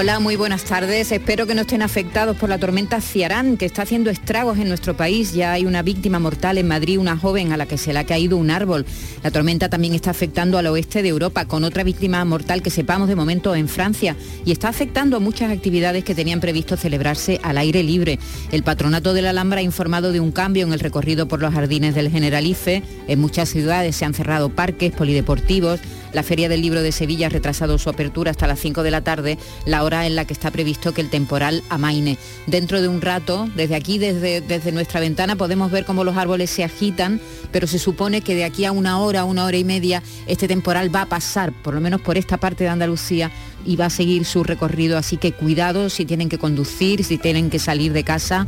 Hola, muy buenas tardes. Espero que no estén afectados por la tormenta Ciarán, que está haciendo estragos en nuestro país. Ya hay una víctima mortal en Madrid, una joven a la que se le ha caído un árbol. La tormenta también está afectando al oeste de Europa, con otra víctima mortal que sepamos de momento en Francia. Y está afectando a muchas actividades que tenían previsto celebrarse al aire libre. El patronato de la Alhambra ha informado de un cambio en el recorrido por los jardines del Generalife. En muchas ciudades se han cerrado parques, polideportivos. La Feria del Libro de Sevilla ha retrasado su apertura hasta las 5 de la tarde, la hora en la que está previsto que el temporal amaine. Dentro de un rato, desde aquí, desde, desde nuestra ventana, podemos ver cómo los árboles se agitan, pero se supone que de aquí a una hora, una hora y media, este temporal va a pasar, por lo menos por esta parte de Andalucía, y va a seguir su recorrido. Así que cuidado si tienen que conducir, si tienen que salir de casa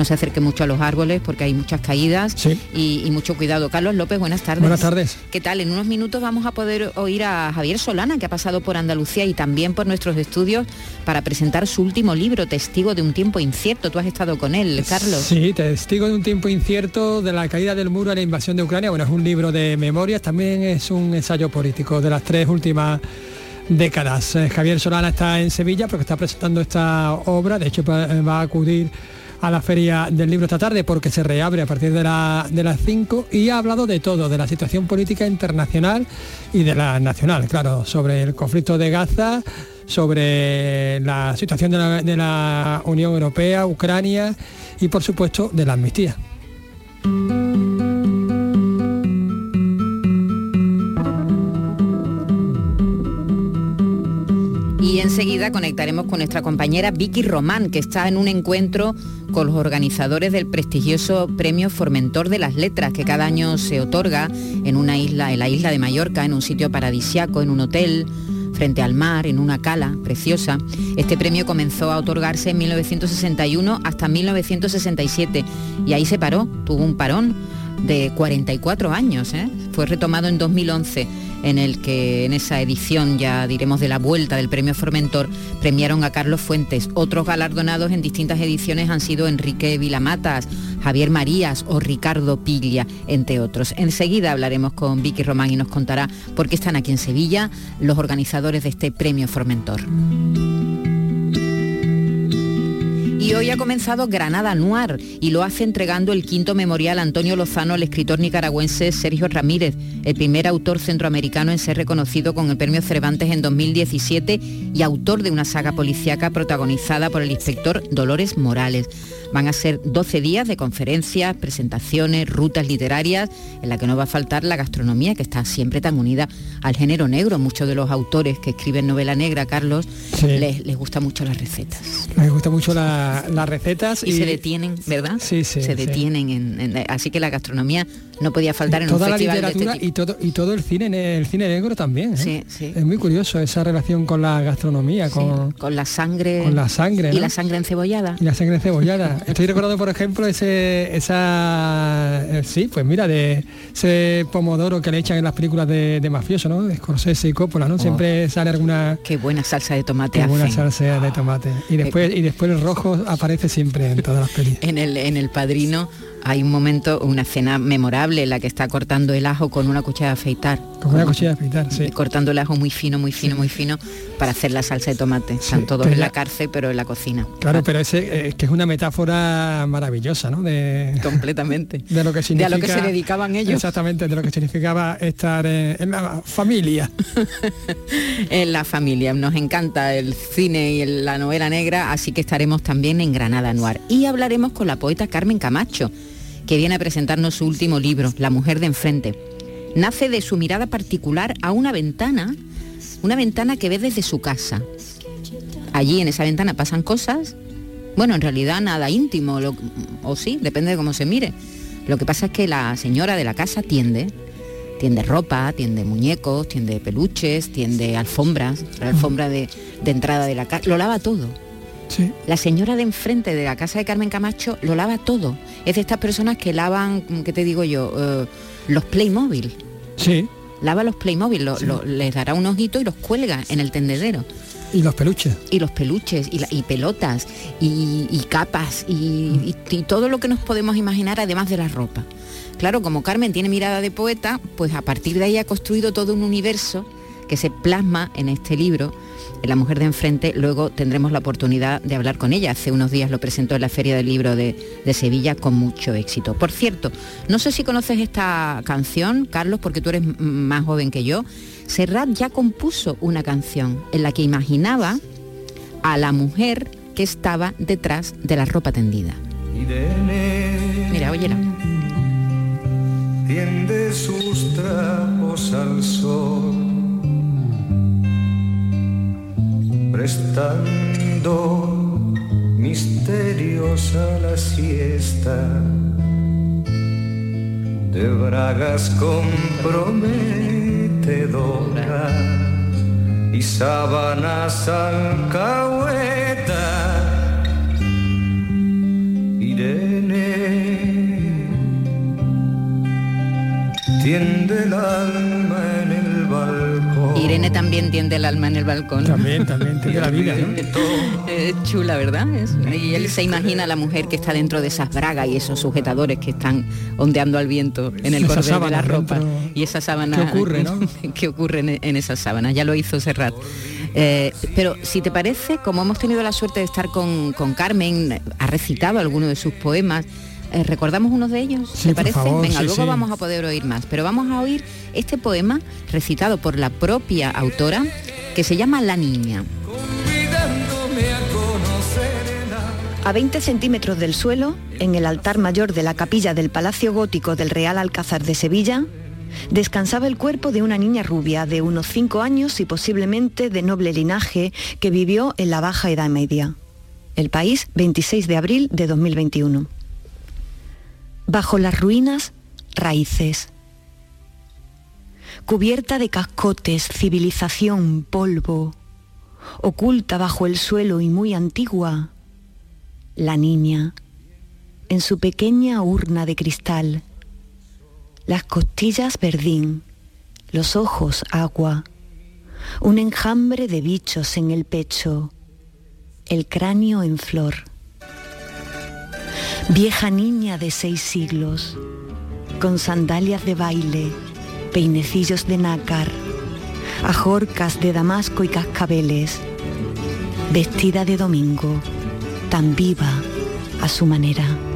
no se acerque mucho a los árboles porque hay muchas caídas y, mucho cuidado. Carlos López, buenas tardes. Buenas tardes. ¿Qué tal? En unos minutos vamos a poder oír a Javier Solana, que ha pasado por Andalucía y también por nuestros estudios para presentar su último libro, Testigo de un tiempo incierto. Tú has estado con él, Carlos. Sí, Testigo de un tiempo incierto de la caída del muro a la invasión de Ucrania. Bueno, es un libro de memorias, también es un ensayo político de las tres últimas décadas. Eh, Javier Solana está en Sevilla porque está presentando esta obra, de hecho va a acudir a la Feria del Libro esta tarde porque se reabre a partir de, las 5 y ha hablado de todo, de la situación política internacional y de la nacional, claro, sobre el conflicto de Gaza, sobre la situación de la Unión Europea, Ucrania y por supuesto de la amnistía. Conectaremos con nuestra compañera Vicky Román, que está en un encuentro con los organizadores del prestigioso Premio Formentor de las Letras, que cada año se otorga en una isla, en la isla de Mallorca, en un sitio paradisiaco, en un hotel frente al mar, en una cala preciosa. Este premio comenzó a otorgarse en 1961 hasta 1967 y ahí se paró, tuvo un parón de 44 años, ¿eh? fue retomado en 2011 en el que en esa edición, ya diremos de la vuelta del premio Formentor, premiaron a Carlos Fuentes. Otros galardonados en distintas ediciones han sido Enrique Vilamatas, Javier Marías o Ricardo Piglia, entre otros. Enseguida hablaremos con Vicky Román y nos contará por qué están aquí en Sevilla los organizadores de este premio Formentor. Y hoy ha comenzado Granada Noir y lo hace entregando el quinto memorial Antonio Lozano al escritor nicaragüense Sergio Ramírez, el primer autor centroamericano en ser reconocido con el premio Cervantes en 2017 y autor de una saga policíaca protagonizada por el inspector Dolores Morales. Van a ser 12 días de conferencias, presentaciones, rutas literarias, en la que no va a faltar la gastronomía, que está siempre tan unida al género negro. Muchos de los autores que escriben novela negra, Carlos, les, les gustan mucho las recetas. Les gusta mucho las recetas. Y, se detienen, ¿verdad? Sí, sí. Se detienen. En, así que la gastronomía no podía faltar en un festival la literatura de este y todo y todo el cine el cine negro también ¿eh? sí, sí. es muy curioso esa relación con la gastronomía con, con la sangre con la sangre y la sangre encebollada. Y la sangre encebollada. Estoy recordando por ejemplo ese esa eh, sí pues mira de ese pomodoro que le echan en las películas de, de mafioso no de Scorsese y Coppola no siempre sale alguna qué buena salsa de tomate qué buena salsa de tomate. Y después y después el rojo aparece siempre en todas las películas en el en el padrino hay un momento, una escena memorable en la que está cortando el ajo con una cuchara de afeitar. Con una cuchilla de afeitar, sí. Cortando el ajo muy fino, muy fino, muy fino para hacer la salsa de tomate. Están todos en la cárcel, pero en la cocina. Claro, pero ese es que es una metáfora maravillosa, ¿no? De, Completamente. De lo que significa, de a lo que se dedicaban ellos. Exactamente, de lo que significaba estar en, la familia. en la familia. Nos encanta el cine y la novela negra, así que estaremos también en Granada Noir. Y hablaremos con la poeta Carmen Camacho que viene a presentarnos su último libro, La mujer de enfrente. Nace de su mirada particular a una ventana, una ventana que ve desde su casa. Allí en esa ventana pasan cosas, bueno, en realidad nada íntimo, o sí, depende de cómo se mire. Lo que pasa es que la señora de la casa tiende, tiende ropa, tiende muñecos, tiende peluches, tiende alfombras, la alfombra de, entrada de la casa, lo lava todo. La señora de enfrente de la casa de Carmen Camacho lo lava todo. Es de estas personas que lavan, ¿qué te digo yo? Eh, los Playmobil. Sí. Lava los Playmobil, les dará un ojito y los cuelga en el tendedero. Y los peluches. Y los peluches, y, pelotas, y, capas, y, todo lo que nos podemos imaginar además de la ropa. Claro, como Carmen tiene mirada de poeta, pues a partir de ahí ha construido todo un universo que se plasma en este libro la mujer de enfrente, luego tendremos la oportunidad de hablar con ella. Hace unos días lo presentó en la Feria del Libro de, Sevilla con mucho éxito. Por cierto, no sé si conoces esta canción, Carlos, porque tú eres más joven que yo. Serrat ya compuso una canción en la que imaginaba a la mujer que estaba detrás de la ropa tendida. Mira, óyela. Tiende sus trapos al sol prestando misterios a la siesta de bragas comprometedoras y sábanas alcahueta Irene tiende el alma en el balcón Irene también tiende el alma en el balcón. También, también tiende la vida, Es chula, ¿verdad? y él se imagina a la mujer que está dentro de esas bragas y esos sujetadores que están ondeando al viento en el cordel de la ropa. Y esa sábana... ¿Qué ocurre, no? ¿Qué ocurre en, en esas sábanas? Ya lo hizo Serrat. Eh, pero si te parece, como hemos tenido la suerte de estar con, con Carmen, ha recitado algunos de sus poemas, eh, ¿Recordamos uno de ellos? Sí, parece? Venga, luego vamos a poder oír más. Pero vamos a oír este poema recitado por la propia autora que se llama La Niña. A 20 centímetros del suelo, en el altar mayor de la capilla del Palacio Gótico del Real Alcázar de Sevilla, descansaba el cuerpo de una niña rubia de unos 5 años y posiblemente de noble linaje que vivió en la Baja Edad Media. El país, 26 de abril de 2021. Bajo las ruinas, raíces. Cubierta de cascotes, civilización, polvo. Oculta bajo el suelo y muy antigua, la niña, en su pequeña urna de cristal. Las costillas verdín, los ojos agua, un enjambre de bichos en el pecho, el cráneo en flor vieja niña de seis siglos, con sandalias de baile, peinecillos de nácar, ajorcas de damasco y cascabeles, vestida de domingo, tan viva a su manera.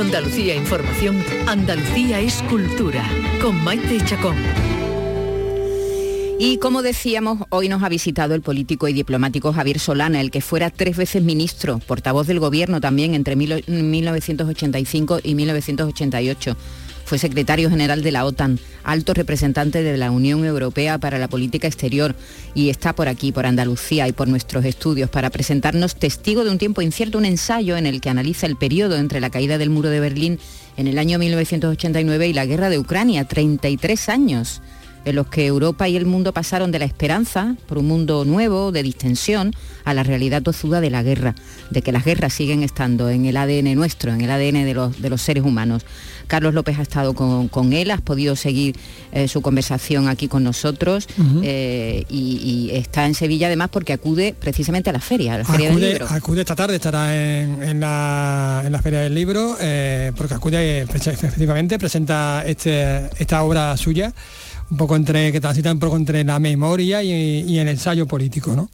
Andalucía Información, Andalucía es cultura, con Maite Chacón. Y como decíamos, hoy nos ha visitado el político y diplomático Javier Solana, el que fuera tres veces ministro, portavoz del gobierno también entre 1985 y 1988 fue secretario general de la OTAN, alto representante de la Unión Europea para la Política Exterior y está por aquí, por Andalucía y por nuestros estudios para presentarnos Testigo de un tiempo incierto, un ensayo en el que analiza el periodo entre la caída del muro de Berlín en el año 1989 y la guerra de Ucrania, 33 años en los que Europa y el mundo pasaron de la esperanza por un mundo nuevo, de distensión, a la realidad tozuda de la guerra, de que las guerras siguen estando en el ADN nuestro, en el ADN de los, de los seres humanos. Carlos López ha estado con, él, has podido seguir eh, su conversación aquí con nosotros eh, y, está en Sevilla además porque acude precisamente a la feria, a la feria acude, del libro. Acude esta tarde, estará en, la, feria del libro, eh, porque acude efectivamente, presenta este, esta obra suya un poco entre, que transita un poco entre la memoria y, el ensayo político, ¿no?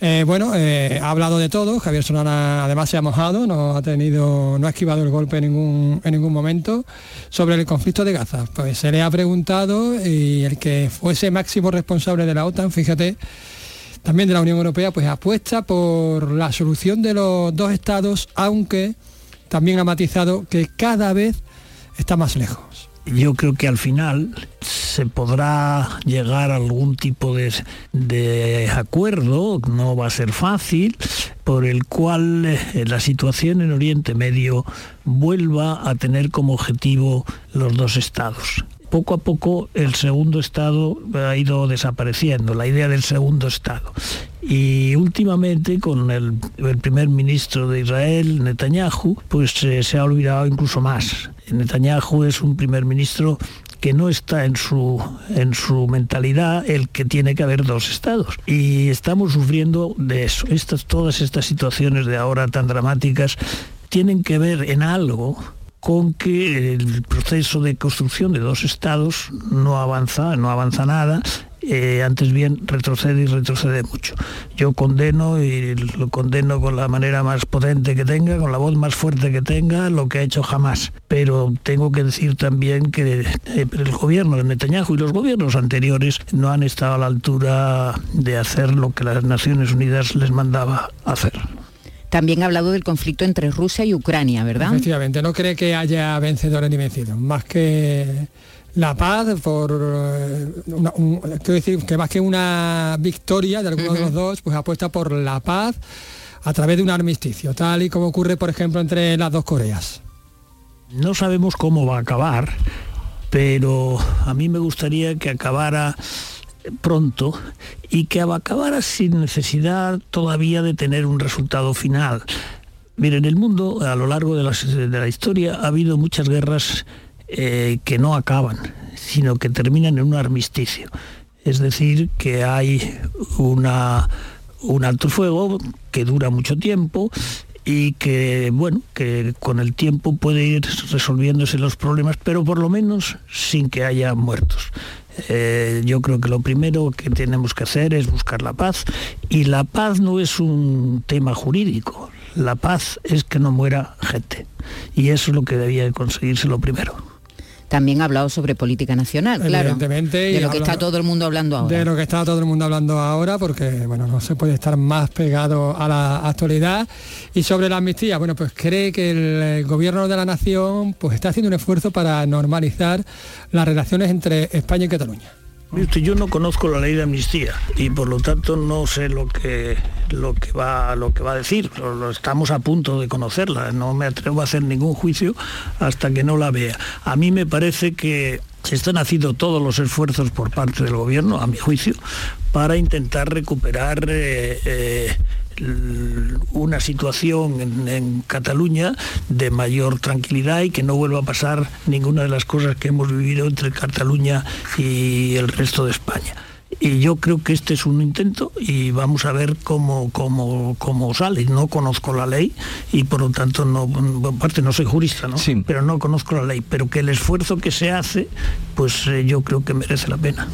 Eh, bueno, eh, ha hablado de todo, Javier Solana además se ha mojado, no ha tenido, no ha esquivado el golpe en ningún, en ningún momento. Sobre el conflicto de Gaza, pues se le ha preguntado y el que fuese máximo responsable de la OTAN, fíjate, también de la Unión Europea, pues apuesta por la solución de los dos estados, aunque también ha matizado que cada vez está más lejos yo creo que al final se podrá llegar a algún tipo de, acuerdo, no va a ser fácil, por el cual eh, la situación en Oriente Medio vuelva a tener como objetivo los dos estados poco a poco el segundo Estado ha ido desapareciendo, la idea del segundo Estado. Y últimamente con el, primer ministro de Israel, Netanyahu, pues eh, se ha olvidado incluso más. Netanyahu es un primer ministro que no está en su, en su mentalidad el que tiene que haber dos estados. Y estamos sufriendo de eso. Estas, todas estas situaciones de ahora tan dramáticas tienen que ver en algo con que el proceso de construcción de dos estados no avanza, no avanza nada, eh, antes bien retrocede y retrocede mucho. Yo condeno y lo condeno con la manera más potente que tenga, con la voz más fuerte que tenga, lo que ha hecho jamás. Pero tengo que decir también que eh, el gobierno de Netanyahu y los gobiernos anteriores no han estado a la altura de hacer lo que las Naciones Unidas les mandaba hacer. También ha hablado del conflicto entre Rusia y Ucrania, ¿verdad? Efectivamente, no cree que haya vencedores ni vencidos, más que la paz por eh, quiero decir que más que una victoria de alguno de los dos, pues apuesta por la paz a través de un armisticio, tal y como ocurre, por ejemplo, entre las dos Coreas. No sabemos cómo va a acabar, pero a mí me gustaría que acabara pronto y que acabara sin necesidad todavía de tener un resultado final. Miren, en el mundo, a lo largo de la, historia, ha habido muchas guerras eh, que no acaban, sino que terminan en un armisticio. Es decir, que hay una, un alto fuego que dura mucho tiempo y que bueno que con el tiempo puede ir resolviéndose los problemas pero por lo menos sin que haya muertos eh, yo creo que lo primero que tenemos que hacer es buscar la paz. Y la paz no es un tema jurídico, la paz es que no muera gente. Y eso es lo que debía conseguirse lo primero también ha hablado sobre política nacional, claro. De lo que está todo el mundo hablando ahora. De lo que está todo el mundo hablando ahora, porque bueno, no se puede estar más pegado a la actualidad. Y sobre la amnistía, bueno, pues cree que el gobierno de la nación pues está haciendo un esfuerzo para normalizar las relaciones entre España y Cataluña yo no conozco la ley de amnistía y por lo tanto no sé lo que, lo que, va, lo que va a decir. Estamos a punto de conocerla. No me atrevo a hacer ningún juicio hasta que no la vea. A mí me parece que están haciendo todos los esfuerzos por parte del gobierno, a mi juicio, para intentar recuperar eh, eh, una situación en, Cataluña de mayor tranquilidad y que no vuelva a pasar ninguna de las cosas que hemos vivido entre Cataluña y el resto de España. Y yo creo que este es un intento y vamos a ver cómo, cómo, cómo sale. No conozco la ley y por lo tanto, no, aparte no soy jurista, ¿no? pero no conozco la ley. Pero que el esfuerzo que se hace, pues eh, yo creo que merece la pena.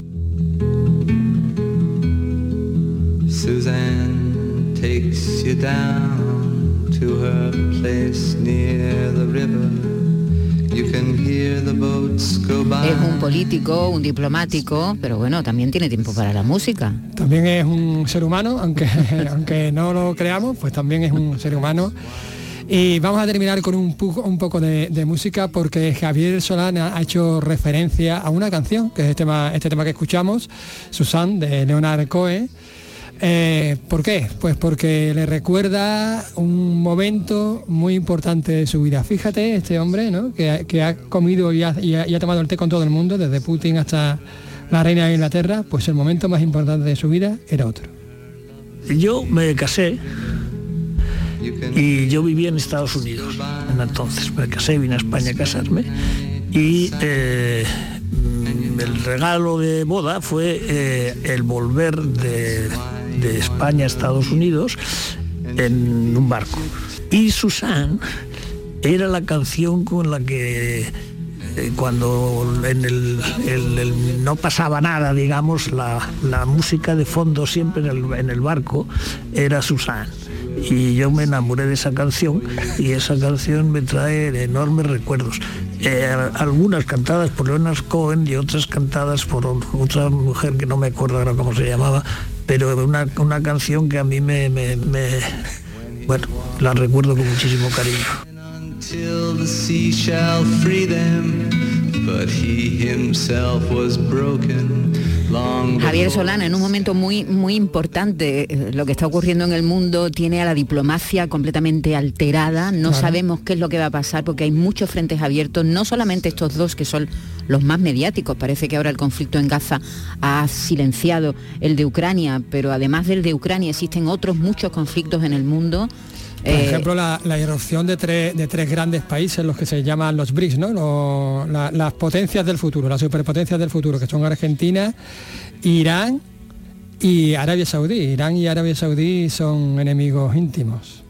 Es un político, un diplomático, pero bueno, también tiene tiempo para la música. También es un ser humano, aunque, aunque no lo creamos, pues también es un ser humano. Y vamos a terminar con un, un poco de, música porque Javier Solana ha hecho referencia a una canción, que es este tema, este tema que escuchamos, Susan, de Leonard Cohen eh, ¿Por qué? Pues porque le recuerda un momento muy importante de su vida. Fíjate, este hombre, ¿no? que, ha comido y ha, tomado el té con todo el mundo, desde Putin hasta la reina de Inglaterra, pues el momento más importante de su vida era otro. Yo me casé y yo vivía en Estados Unidos en entonces. Me casé, vine a España a casarme y eh, el regalo de boda fue eh, el volver de de España a Estados Unidos en un barco. Y Susan era la canción con la que eh, cuando en el, no pasaba nada, digamos, la, música de fondo siempre en el, barco era Susan. Y yo me enamoré de esa canción y esa canción me trae enormes recuerdos. Eh, algunas cantadas por Leonard Cohen y otras cantadas por otra mujer que no me acuerdo ahora cómo se llamaba, pero una, una canción que a mí me, me, bueno, la recuerdo con muchísimo cariño. Javier Solana, en un momento muy, muy importante, eh, lo que está ocurriendo en el mundo tiene a la diplomacia completamente alterada, no sabemos qué es lo que va a pasar porque hay muchos frentes abiertos, no solamente estos dos que son los más mediáticos, parece que ahora el conflicto en Gaza ha silenciado el de Ucrania, pero además del de Ucrania existen otros muchos conflictos en el mundo por eh, ejemplo, la, irrupción de tres, de tres grandes países, los que se llaman los BRICS, ¿no? las potencias del futuro, las superpotencias del futuro, que son Argentina, Irán y Arabia Saudí. Irán y Arabia Saudí son enemigos íntimos.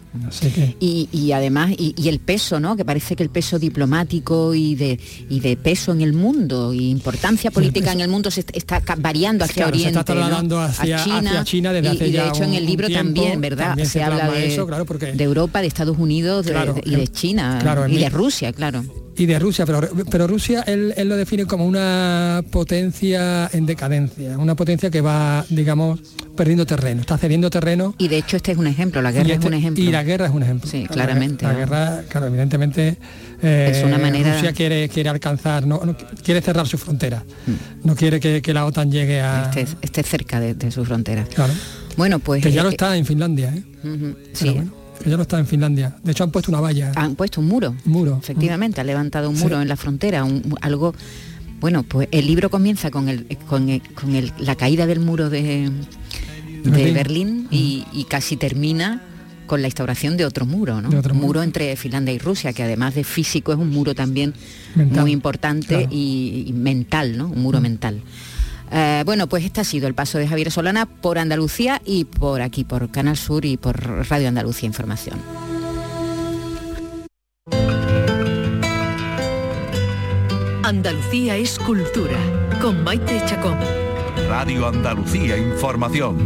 Y, además, y, el peso, ¿no? Que parece que el peso diplomático y de, y de peso en el mundo y importancia política en el mundo se está variando hacia Oriente. Se está trasladando hacia, China, desde hace y, de hecho en el libro también, ¿verdad? se, habla de, de, Europa, de Estados Unidos y de China y de Rusia, claro y de Rusia, pero, pero Rusia él, lo define como una potencia en decadencia, una potencia que va, digamos, perdiendo terreno, está cediendo terreno. Y de hecho este es un ejemplo, la guerra es este un ejemplo. Y la guerra es un ejemplo. Sí, claramente. La, guerra, claro, evidentemente eh, es una manera... Rusia quiere, quiere alcanzar, no, quiere cerrar su frontera, mm. no quiere que, la OTAN llegue a... Esté, cerca de, su frontera. Claro. Bueno, pues... Que ya lo eh, está en Finlandia, ¿eh? sí ya no está en Finlandia. De hecho han puesto una valla. Han puesto un muro. muro. Efectivamente, han levantado un muro en la frontera, algo bueno, pues el libro comienza con, el, con, la caída del muro de, Berlín, y, casi termina con la instauración de otro muro, ¿no? Otro muro. entre Finlandia y Rusia, que además de físico es un muro también muy importante y, mental, ¿no? Un muro mental. Eh, bueno, pues este ha sido el paso de Javier Solana por Andalucía y por aquí, por Canal Sur y por Radio Andalucía Información. Andalucía es cultura, con Maite Chacón. Radio Andalucía Información.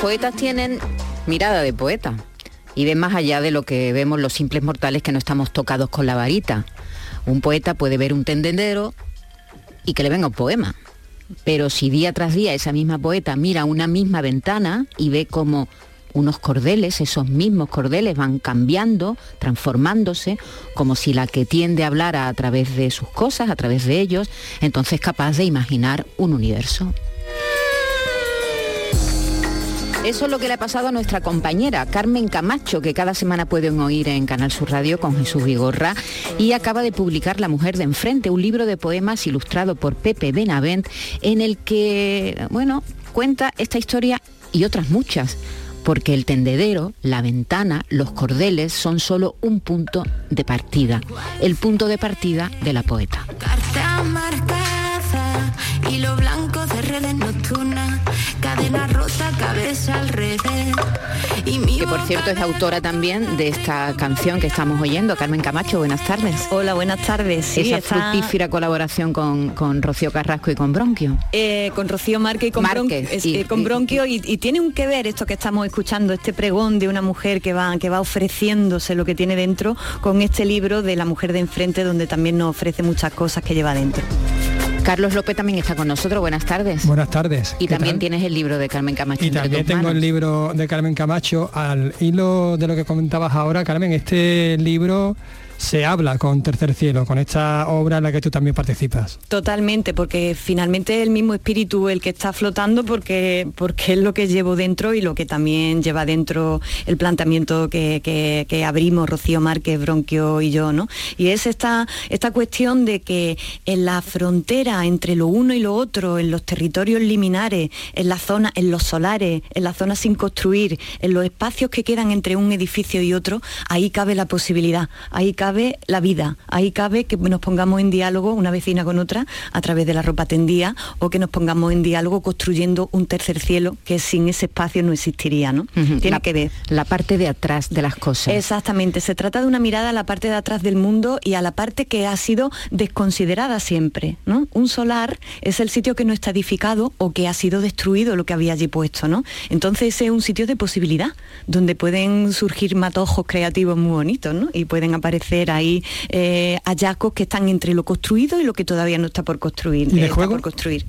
Poetas tienen mirada de poeta y ven más allá de lo que vemos los simples mortales que no estamos tocados con la varita. Un poeta puede ver un tendedero y que le venga un poema. Pero si día tras día esa misma poeta mira una misma ventana y ve como unos cordeles, esos mismos cordeles van cambiando, transformándose, como si la que tiende a hablar a través de sus cosas, a través de ellos, entonces es capaz de imaginar un universo. Eso es lo que le ha pasado a nuestra compañera Carmen Camacho, que cada semana pueden oír en Canal Sur Radio con Jesús Vigorra, y acaba de publicar La Mujer de Enfrente, un libro de poemas ilustrado por Pepe Benavent, en el que, bueno, cuenta esta historia y otras muchas porque el tendedero, la ventana, los cordeles son solo un punto de partida, el punto de partida de la poeta. Cadena rota, cabeza al revés. que por cierto es autora también de esta canción que estamos oyendo, Carmen Camacho, buenas tardes. Hola, buenas tardes. Sí, Esa fructífera colaboración con, con, Rocío Carrasco y con Bronquio. Eh, con Rocío Márquez y con, Bronquio, y, con Bronquio y, tiene un que ver esto que estamos escuchando, este pregón de una mujer que va, que va ofreciéndose lo que tiene dentro con este libro de la mujer de enfrente donde también nos ofrece muchas cosas que lleva dentro. Carlos López también está con nosotros. Buenas tardes. Buenas tardes. Y también tienes el libro de Carmen Camacho. Y también tengo el libro de Carmen Camacho. Al hilo de lo que comentabas ahora, Carmen, este libro se habla con Tercer Cielo, con esta obra en la que tú también participas. Totalmente, porque finalmente es el mismo espíritu el que está flotando porque, porque es lo que llevo dentro y lo que también lleva dentro el planteamiento que, que, abrimos Rocío Márquez, Bronquio y yo, ¿no? Y es esta, esta cuestión de que en la frontera entre lo uno y lo otro, en los territorios liminares, en la zona, en los solares, en las zonas sin construir, en los espacios que quedan entre un edificio y otro, ahí cabe la posibilidad, ahí cabe la vida, ahí cabe que nos pongamos en diálogo una vecina con otra a través de la ropa tendida o que nos pongamos en diálogo construyendo un tercer cielo que sin ese espacio no existiría, ¿no? Tiene que ver. La parte de atrás de las cosas. Exactamente, se trata de una mirada a la parte de atrás del mundo y a la parte que ha sido desconsiderada siempre, ¿no? Un solar es el sitio que no está edificado o que ha sido destruido lo que había allí puesto, ¿no? Entonces es un sitio de posibilidad, donde pueden surgir matojos creativos muy bonitos, ¿no? Y pueden aparecer ahí eh, hallazgos que están entre lo construido y lo que todavía no está por construir. ¿Y juego? por construir.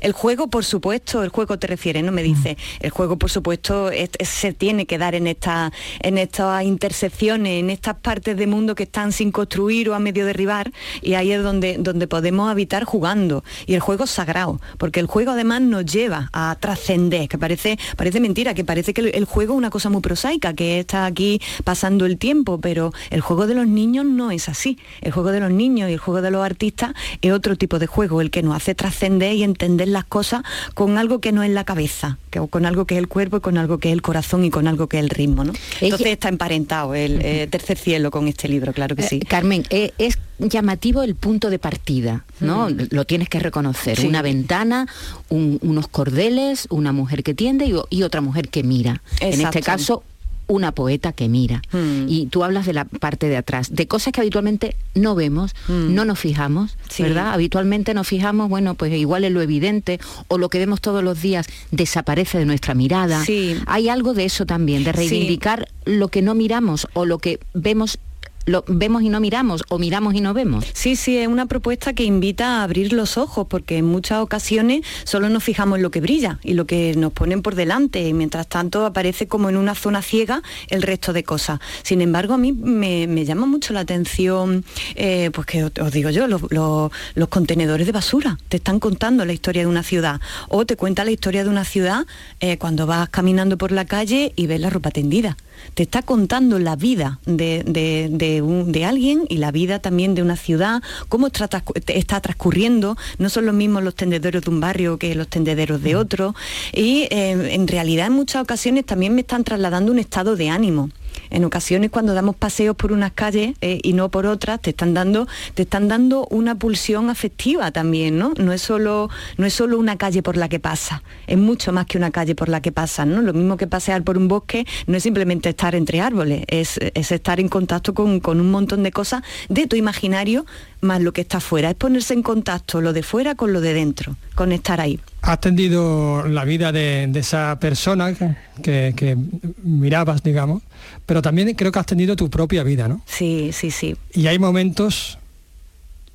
El juego, por supuesto, el juego te refiere, ¿no? Me dice, el juego, por supuesto, se tiene que dar en, esta, en estas intersecciones, en estas partes del mundo que están sin construir o a medio derribar, y ahí es donde, donde podemos habitar jugando. Y el juego es sagrado, porque el juego además nos lleva a trascender, que parece, parece mentira, que parece que el, juego es una cosa muy prosaica, que está aquí pasando el tiempo, pero el juego de los niños no es así. El juego de los niños y el juego de los artistas es otro tipo de juego, el que nos hace trascender y entender las cosas con algo que no es la cabeza, que, con algo que es el cuerpo y con algo que es el corazón y con algo que es el ritmo. ¿no? Entonces está emparentado el eh, tercer cielo con este libro, claro que eh, sí. Carmen, eh, es llamativo el punto de partida, ¿no? Lo tienes que reconocer. Una ventana, unos cordeles, una mujer que tiende y, otra mujer que mira. En este caso, una poeta que mira. Hmm. Y tú hablas de la parte de atrás, de cosas que habitualmente no vemos, hmm. no nos fijamos, ¿verdad? Habitualmente nos fijamos, bueno, pues igual es lo evidente o lo que vemos todos los días desaparece de nuestra mirada. Hay algo de eso también, de reivindicar lo que no miramos o lo que vemos lo vemos y no miramos o miramos y no vemos. Sí, sí, es una propuesta que invita a abrir los ojos porque en muchas ocasiones solo nos fijamos en lo que brilla y lo que nos ponen por delante y mientras tanto aparece como en una zona ciega el resto de cosas. Sin embargo, a mí me, llama mucho la atención, eh, pues que os, digo yo, los, contenedores de basura te están contando la historia de una ciudad o te cuenta la historia de una ciudad eh, cuando vas caminando por la calle y ves la ropa tendida te está contando la vida de, alguien y la vida también de una ciudad, cómo está, transcurriendo, no son los mismos los tendederos de un barrio que los tendederos de mm. otro, y eh, en realidad en muchas ocasiones también me están trasladando un estado de ánimo en ocasiones cuando damos paseos por unas calles eh, y no por otras, te están dando, te están dando una pulsión afectiva también, ¿no? No es solo, no es solo una calle por la que pasa, es mucho más que una calle por la que pasa, ¿no? Lo mismo que pasear por un bosque no es simplemente estar entre árboles, es, estar en contacto con, con un montón de cosas de tu imaginario más lo que está fuera, es ponerse en contacto lo de fuera con lo de dentro, con estar ahí. Has tendido la vida de, esa persona que, mirabas, digamos, pero también creo que has tenido tu propia vida, ¿no? Sí, sí, sí. Y hay momentos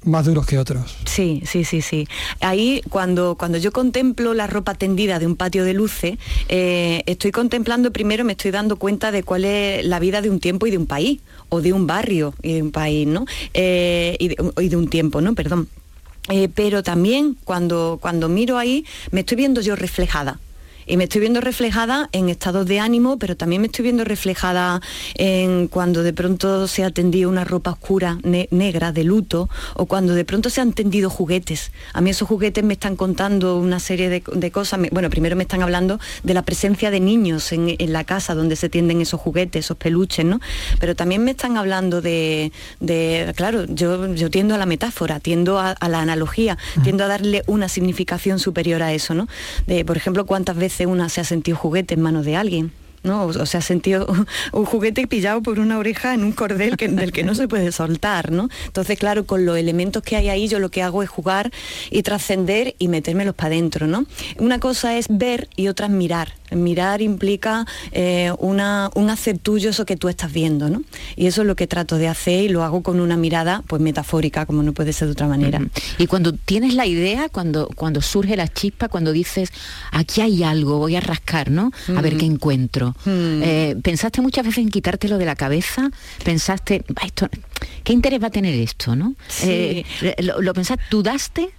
más duros que otros. Sí, sí, sí, sí. Ahí cuando, cuando yo contemplo la ropa tendida de un patio de luces, eh, estoy contemplando primero, me estoy dando cuenta de cuál es la vida de un tiempo y de un país, o de un barrio y de un país, ¿no? Eh, y, de, y de un tiempo, ¿no? Perdón. Eh, pero también cuando, cuando miro ahí me estoy viendo yo reflejada y me estoy viendo reflejada en estados de ánimo, pero también me estoy viendo reflejada en cuando de pronto se ha tendido una ropa oscura, negra, de luto, o cuando de pronto se han tendido juguetes. A mí esos juguetes me están contando una serie de, cosas. Bueno, primero me están hablando de la presencia de niños en, la casa donde se tienden esos juguetes, esos peluches, ¿no? Pero también me están hablando de, claro, yo, yo tiendo a la metáfora, tiendo a, la analogía, tiendo a darle una significación superior a eso, ¿no? De, por ejemplo, cuántas veces una se ha sentido juguete en manos de alguien. ¿no? O sea, ha sentido un juguete pillado por una oreja en un cordel que, del que no se puede soltar, ¿no? Entonces, claro, con los elementos que hay ahí, yo lo que hago es jugar y trascender y metérmelos para adentro, ¿no? Una cosa es ver y otra es mirar. Mirar implica eh, una, un hacer tuyo eso que tú estás viendo, ¿no? Y eso es lo que trato de hacer y lo hago con una mirada pues metafórica, como no puede ser de otra manera. Y cuando tienes la idea, cuando, cuando surge la chispa, cuando dices, aquí hay algo, voy a rascar, ¿no? A ver qué encuentro. Eh, ¿Pensaste muchas veces en quitártelo de la cabeza? ¿Pensaste, esto, qué interés va a tener esto, no? Eh, lo, pensaste, ¿dudaste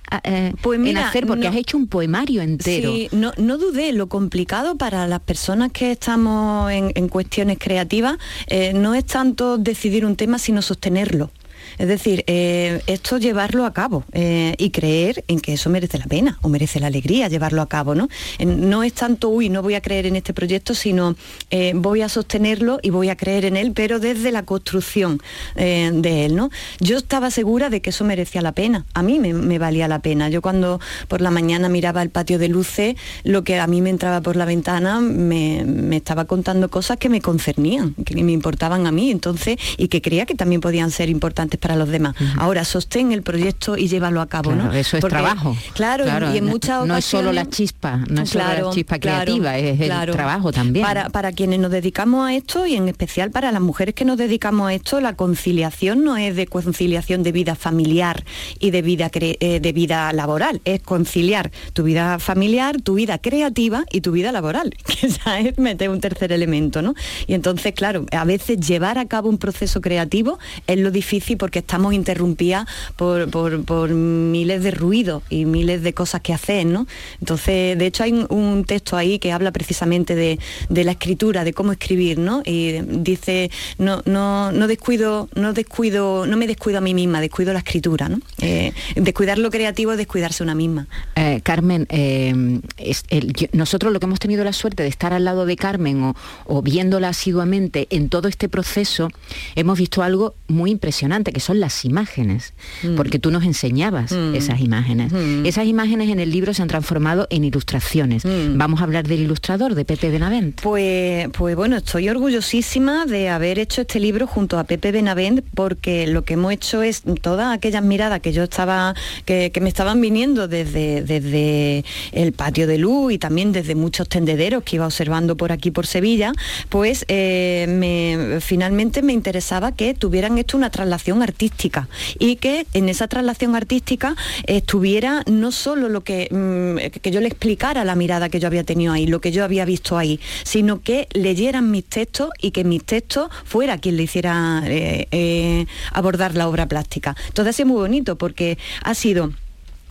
pues en hacer? Porque has hecho un poemario entero. Sí, no, no dudé, lo complicado para las personas que estamos en, cuestiones creativas eh, no es tanto decidir un tema, sino sostenerlo. Es decir, eh, esto llevarlo a cabo eh, y creer en que eso merece la pena o merece la alegría llevarlo a cabo, ¿no? no es tanto, uy, no voy a creer en este proyecto, sino eh, voy a sostenerlo y voy a creer en él, pero desde la construcción de él, ¿no? Yo estaba segura de que eso merecía la pena, a mí me, valía la pena. Yo cuando por la mañana miraba el patio de luces, lo que a mí me entraba por la ventana me, estaba contando cosas que me concernían, que me importaban a mí, entonces, y que creía que también podían ser importantes para los demás. Ahora, sostén el proyecto y llévalo a cabo, ¿no? Eso es trabajo. Claro, y en muchas ocasiones... No es solo la chispa, no es solo la chispa creativa, es el trabajo también. Para, para quienes nos dedicamos a esto y en especial para las mujeres que nos dedicamos a esto, la conciliación no es de conciliación de vida familiar y de vida, eh, de vida laboral, es conciliar tu vida familiar, tu vida creativa y tu vida laboral, que esa es meter un tercer elemento, ¿no? Y entonces, claro, a veces llevar a cabo un proceso creativo es lo difícil porque que estamos interrumpidas por, miles de ruidos y miles de cosas que hacer, ¿no? Entonces, de hecho hay un, texto ahí que habla precisamente de, la escritura, de cómo escribir, ¿no? Y dice, no, no, no descuido, no descuido, no me descuido a mí misma, descuido la escritura, ¿no? Eh, descuidar lo creativo es descuidarse una misma. Eh, Carmen, eh, nosotros lo que hemos tenido la suerte de estar al lado de Carmen o, o viéndola asiduamente en todo este proceso, hemos visto algo muy impresionante, que son las imágenes, mm. porque tú nos enseñabas mm. esas imágenes. Mm. Esas imágenes en el libro se han transformado en ilustraciones. Vamos a hablar del ilustrador, de Pepe Benavent. Pues, pues bueno, estoy orgullosísima de haber hecho este libro junto a Pepe Benavent, porque lo que hemos hecho es todas aquellas miradas que yo estaba, que, me estaban viniendo desde, desde el patio de luz y también desde muchos tendederos que iba observando por aquí por Sevilla, pues eh, me, finalmente me interesaba que tuvieran esto una traslación artística artística y que en esa traslación artística estuviera no solo lo que, mm, que yo le explicara la mirada que yo había tenido ahí, lo que yo había visto ahí, sino que leyeran mis textos y que mis textos fuera quien le hiciera eh, eh, abordar la obra plástica. Entonces sido muy bonito porque ha sido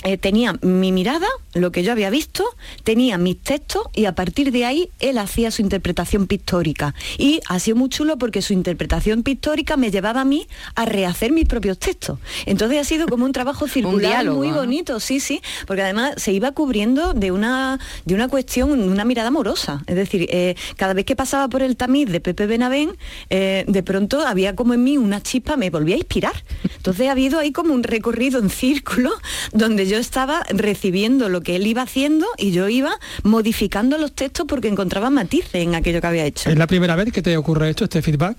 eh, tenía mi mirada, lo que yo había visto, tenía mis textos y a partir de ahí él hacía su interpretación pictórica. Y ha sido muy chulo porque su interpretación pictórica me llevaba a mí a rehacer mis propios textos. Entonces ha sido como un trabajo circular muy bonito, sí, sí, porque además se iba cubriendo de una, de una cuestión, una mirada amorosa. Es decir, eh, cada vez que pasaba por el tamiz de Pepe Benavén, eh, de pronto había como en mí una chispa, me volvía a inspirar. Entonces ha habido ahí como un recorrido en círculo donde yo estaba recibiendo lo que él iba haciendo y yo iba modificando los textos porque encontraba matices en aquello que había hecho. ¿Es la primera vez que te ocurre esto, este feedback?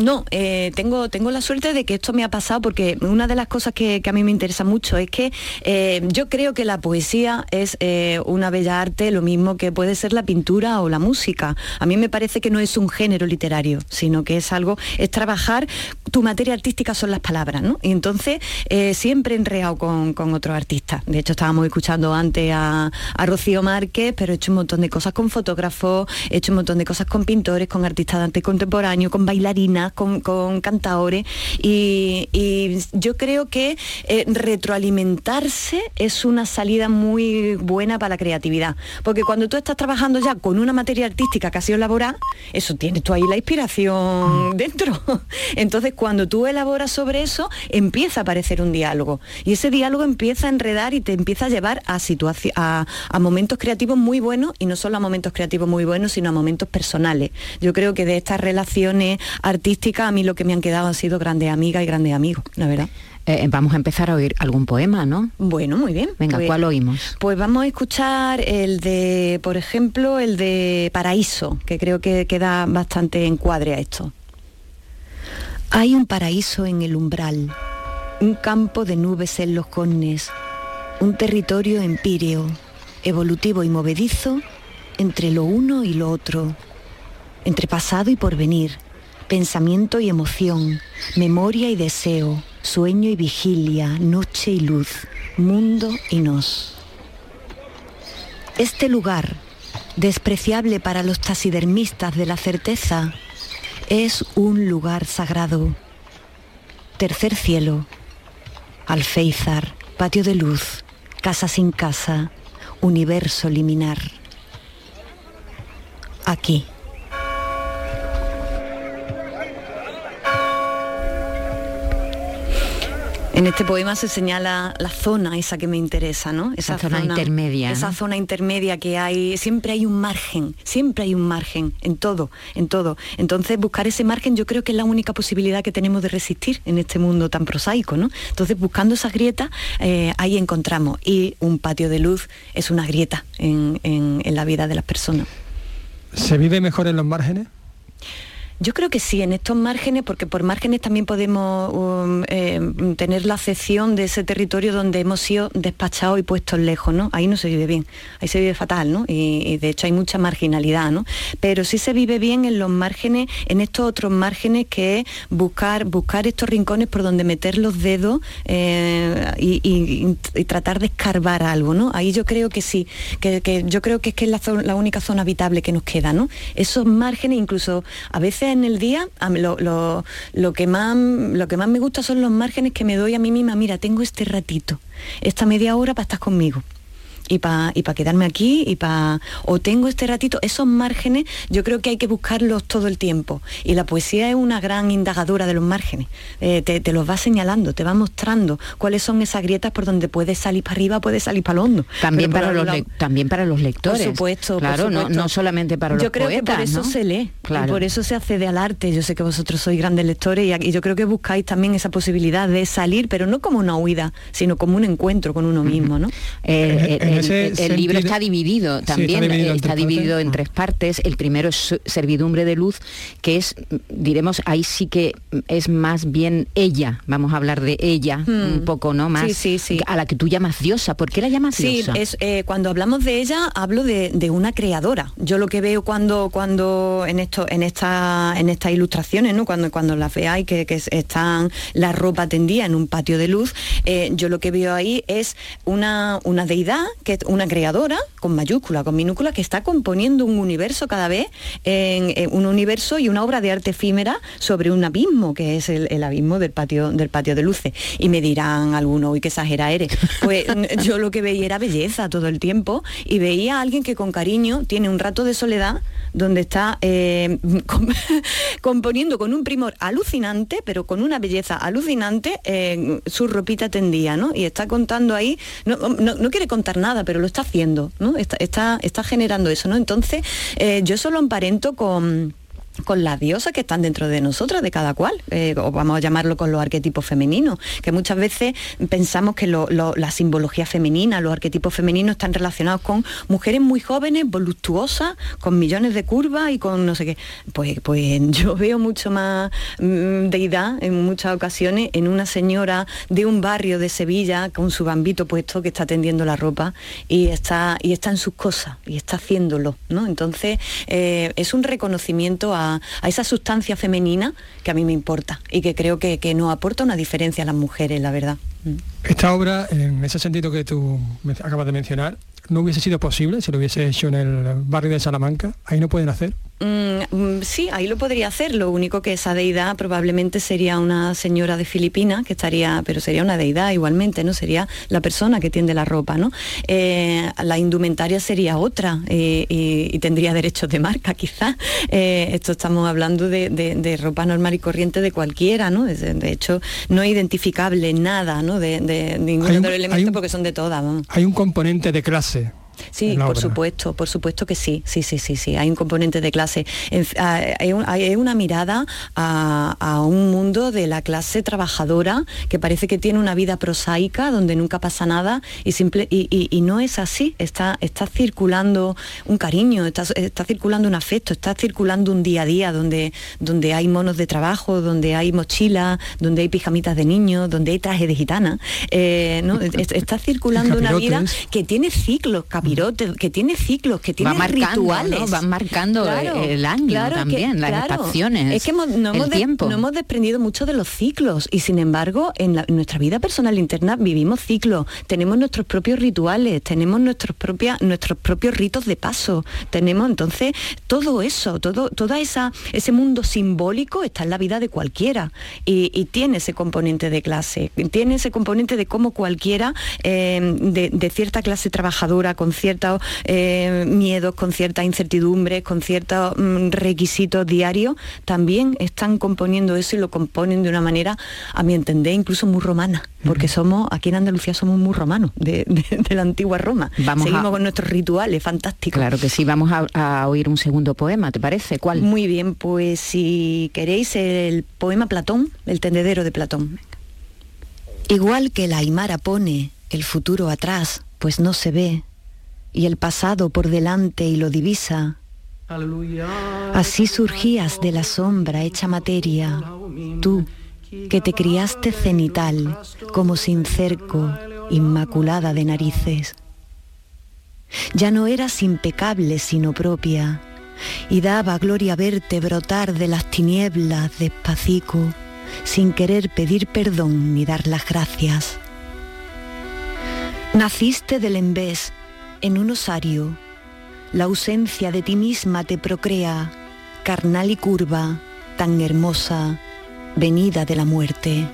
No, eh, tengo, tengo la suerte de que esto me ha pasado porque una de las cosas que, a mí me interesa mucho es que eh, yo creo que la poesía es eh, una bella arte, lo mismo que puede ser la pintura o la música. A mí me parece que no es un género literario, sino que es algo, es trabajar, tu materia artística son las palabras, ¿no? Y entonces siempre he enreado con, con, otros artistas. De hecho, estábamos escuchando antes a, Rocío Márquez, pero he hecho un montón de cosas con fotógrafos, he hecho un montón de cosas con pintores, con artistas de arte contemporáneo, con bailarinas con, con cantaores y, yo creo que eh, retroalimentarse es una salida muy buena para la creatividad, porque cuando tú estás trabajando ya con una materia artística que ha sido elaborada, eso tienes tú ahí la inspiración mm. dentro. Entonces cuando tú elaboras sobre eso, empieza a aparecer un diálogo y ese diálogo empieza a enredar y te empieza a llevar a, a, a momentos creativos muy buenos y no solo a momentos creativos muy buenos, sino a momentos personales. Yo creo que de estas relaciones artísticas a mí lo que me han quedado han sido grandes amigas y grandes amigos, la verdad. Eh, vamos a empezar a oír algún poema, ¿no? Bueno, muy bien. Venga, Pues- ¿cuál oímos? Pues vamos a escuchar el de, por ejemplo, el de Paraíso, que creo que queda bastante encuadre a esto. Hay un paraíso en el umbral, un campo de nubes en los connes, un territorio empíreo, evolutivo y movedizo entre lo uno y lo otro, entre pasado y porvenir, pensamiento y emoción, memoria y deseo, sueño y vigilia, noche y luz, mundo y nos. Este lugar, despreciable para los taxidermistas de la certeza, es un lugar sagrado. Tercer cielo, alféizar, patio de luz, casa sin casa, universo liminar. Aquí. En este poema se señala la zona esa que me interesa, ¿no? Esa zona intermedia, Esa ¿no? zona intermedia que hay, siempre hay un margen, siempre hay un margen en todo, en todo. Entonces buscar ese margen yo creo que es la única posibilidad que tenemos de resistir en este mundo tan prosaico, ¿no? Entonces buscando esas grietas, eh, ahí encontramos. Y un patio de luz es una grieta en, en- en la vida de las personas. ¿Se vive mejor en los márgenes? Yo creo que sí, en estos márgenes, porque por márgenes también podemos um, eh, tener la acepción de ese territorio donde hemos sido despachados y puestos lejos, ¿no? Ahí no se vive bien, ahí se vive fatal, ¿no? Y, de hecho hay mucha marginalidad, ¿no? Pero sí se vive bien en los márgenes, en estos otros márgenes que es buscar, buscar estos rincones por donde meter los dedos eh, y, tratar de escarbar algo, ¿no? Ahí yo creo que sí, que, que yo creo que es que es la única zona habitable que nos queda, ¿no? Esos márgenes, incluso a veces en el día, lo, lo- lo que más, lo que más me gusta son los márgenes que me doy a mí misma, mira, tengo este ratito, esta media hora para estar conmigo y para y pa quedarme aquí y para o tengo este ratito esos márgenes yo creo que hay que buscarlos todo el tiempo y la poesía es una gran indagadora de los márgenes Eh, te, te los va señalando te va mostrando cuáles son esas grietas por donde puedes salir para arriba puedes salir para lo hondo También Pero para, los también para los lectores. por supuesto, Claro, no- supuesto. No, solamente para los yo creo poetas, que por eso ¿no? se lee Claro. y por eso se accede al arte yo sé que vosotros sois grandes lectores y, y yo creo que buscáis también esa posibilidad de salir pero no como una huida sino como un encuentro con uno mismo no Eh, el, ese el- el libro está dividido Sí, también, está dividido eh, en está tres dividido partes. en tres partes. El primero es servidumbre de luz, que es, diremos, ahí sí que es más bien ella, vamos a hablar de ella Hmm. un poco, ¿no? Más Sí, sí, sí. a la que tú llamas diosa. ¿Por qué la llamas Sí, diosa? es, eh, cuando hablamos de ella hablo de, de una creadora. Yo lo que veo cuando, cuando en esto, en esta, en estas ilustraciones, ¿no? cuando, cuando las veáis que, que están la ropa tendida en un patio de luz, eh, yo lo que veo ahí es una, una deidad, que una creadora, con mayúscula, con minúscula, que está componiendo un universo cada vez, en, en un universo y una obra de arte efímera sobre un abismo, que es el, el abismo del patio, del patio de luces. Y me dirán algunos, uy, qué exagera eres. Pues yo lo que veía era belleza todo el tiempo y veía a alguien que con cariño tiene un rato de soledad donde está eh, com- componiendo con un primor alucinante, pero con una belleza alucinante, eh, su ropita tendía, ¿no? Y está contando ahí, no, no- no quiere contar nada, pero lo está haciendo, ¿no? Está, está, está generando eso, ¿no? Entonces, eh, yo solo emparento con con las diosas que están dentro de nosotras, de cada cual, eh, o vamos a llamarlo con los arquetipos femeninos, que muchas veces pensamos que lo- lo- la simbología femenina, los arquetipos femeninos están relacionados con mujeres muy jóvenes, voluptuosas, con millones de curvas y con no sé qué. Pues, pues yo veo mucho más mm, deidad en muchas ocasiones en una señora de un barrio de Sevilla con su bambito puesto que está tendiendo la ropa y está, y está en sus cosas y está haciéndolo, ¿no? Entonces eh, es un reconocimiento a, a esa sustancia femenina que a mí me importa y que creo que, que nos aporta una diferencia a las mujeres, la verdad. Mm. Esta obra, en ese sentido que tú acabas de mencionar, no hubiese sido posible si lo hubiese hecho en el barrio de Salamanca. Ahí no pueden hacer. Mm, mm, sí, ahí lo podría hacer. Lo único que esa deidad probablemente sería una señora de Filipinas, que estaría, pero sería una deidad igualmente, ¿no? Sería la persona que tiende la ropa, ¿no? Eh, la indumentaria sería otra eh, y, y tendría derechos de marca, quizás. Eh, esto estamos hablando de, de- de ropa normal y corriente de cualquiera, ¿no? Es- De, hecho, no es identificable nada, ¿no? De, de un- de hay elementos un- porque son de todas. Hay un componente de clase Sí, por supuesto, por supuesto que sí, sí, sí, sí, sí, hay un componente de clase. Hay, una mirada a, un mundo de la clase trabajadora que parece que tiene una vida prosaica donde nunca pasa nada y, simple, y, no es así, está, está circulando un cariño, está, está, circulando un afecto, está circulando un día a día donde, donde hay monos de trabajo, donde hay mochilas, donde hay pijamitas de niños, donde hay trajes de gitana. Eh, está circulando una vida que tiene ciclos, que tiene ciclos, que tiene rituales. Van marcando el año también, las estaciones. Es que no, hemos no, hemos desprendido mucho de los ciclos y sin embargo en, nuestra vida personal interna vivimos ciclos, tenemos nuestros propios rituales, tenemos nuestros, nuestros propios ritos de paso, tenemos entonces todo eso, todo, toda esa, ese mundo simbólico está en la vida de cualquiera y, tiene ese componente de clase, tiene ese componente de cómo cualquiera eh, de, cierta clase trabajadora, con ciertos eh, miedos, con ciertas incertidumbres, con ciertos mm, requisitos diarios, también están componiendo eso y lo componen de una manera, a mi entender, incluso muy romana, porque somos, aquí en Andalucía somos muy romanos, de, la antigua Roma. Vamos Seguimos con nuestros rituales, fantásticos. Claro que sí, vamos a, a oír un segundo poema, ¿te parece? ¿Cuál? Muy bien, pues si queréis el poema Platón, el tendedero de Platón. Igual que la Aymara pone el futuro atrás, pues no se ve, y el pasado por delante y lo divisa, así surgías de la sombra hecha materia, tú que te criaste cenital, como sin cerco, inmaculada de narices. Ya no eras impecable sino propia, y daba gloria verte brotar de las tinieblas despacito, sin querer pedir perdón ni dar las gracias. Naciste del embés en un osario, la ausencia de ti misma te procrea, carnal y curva, tan hermosa, venida de la muerte.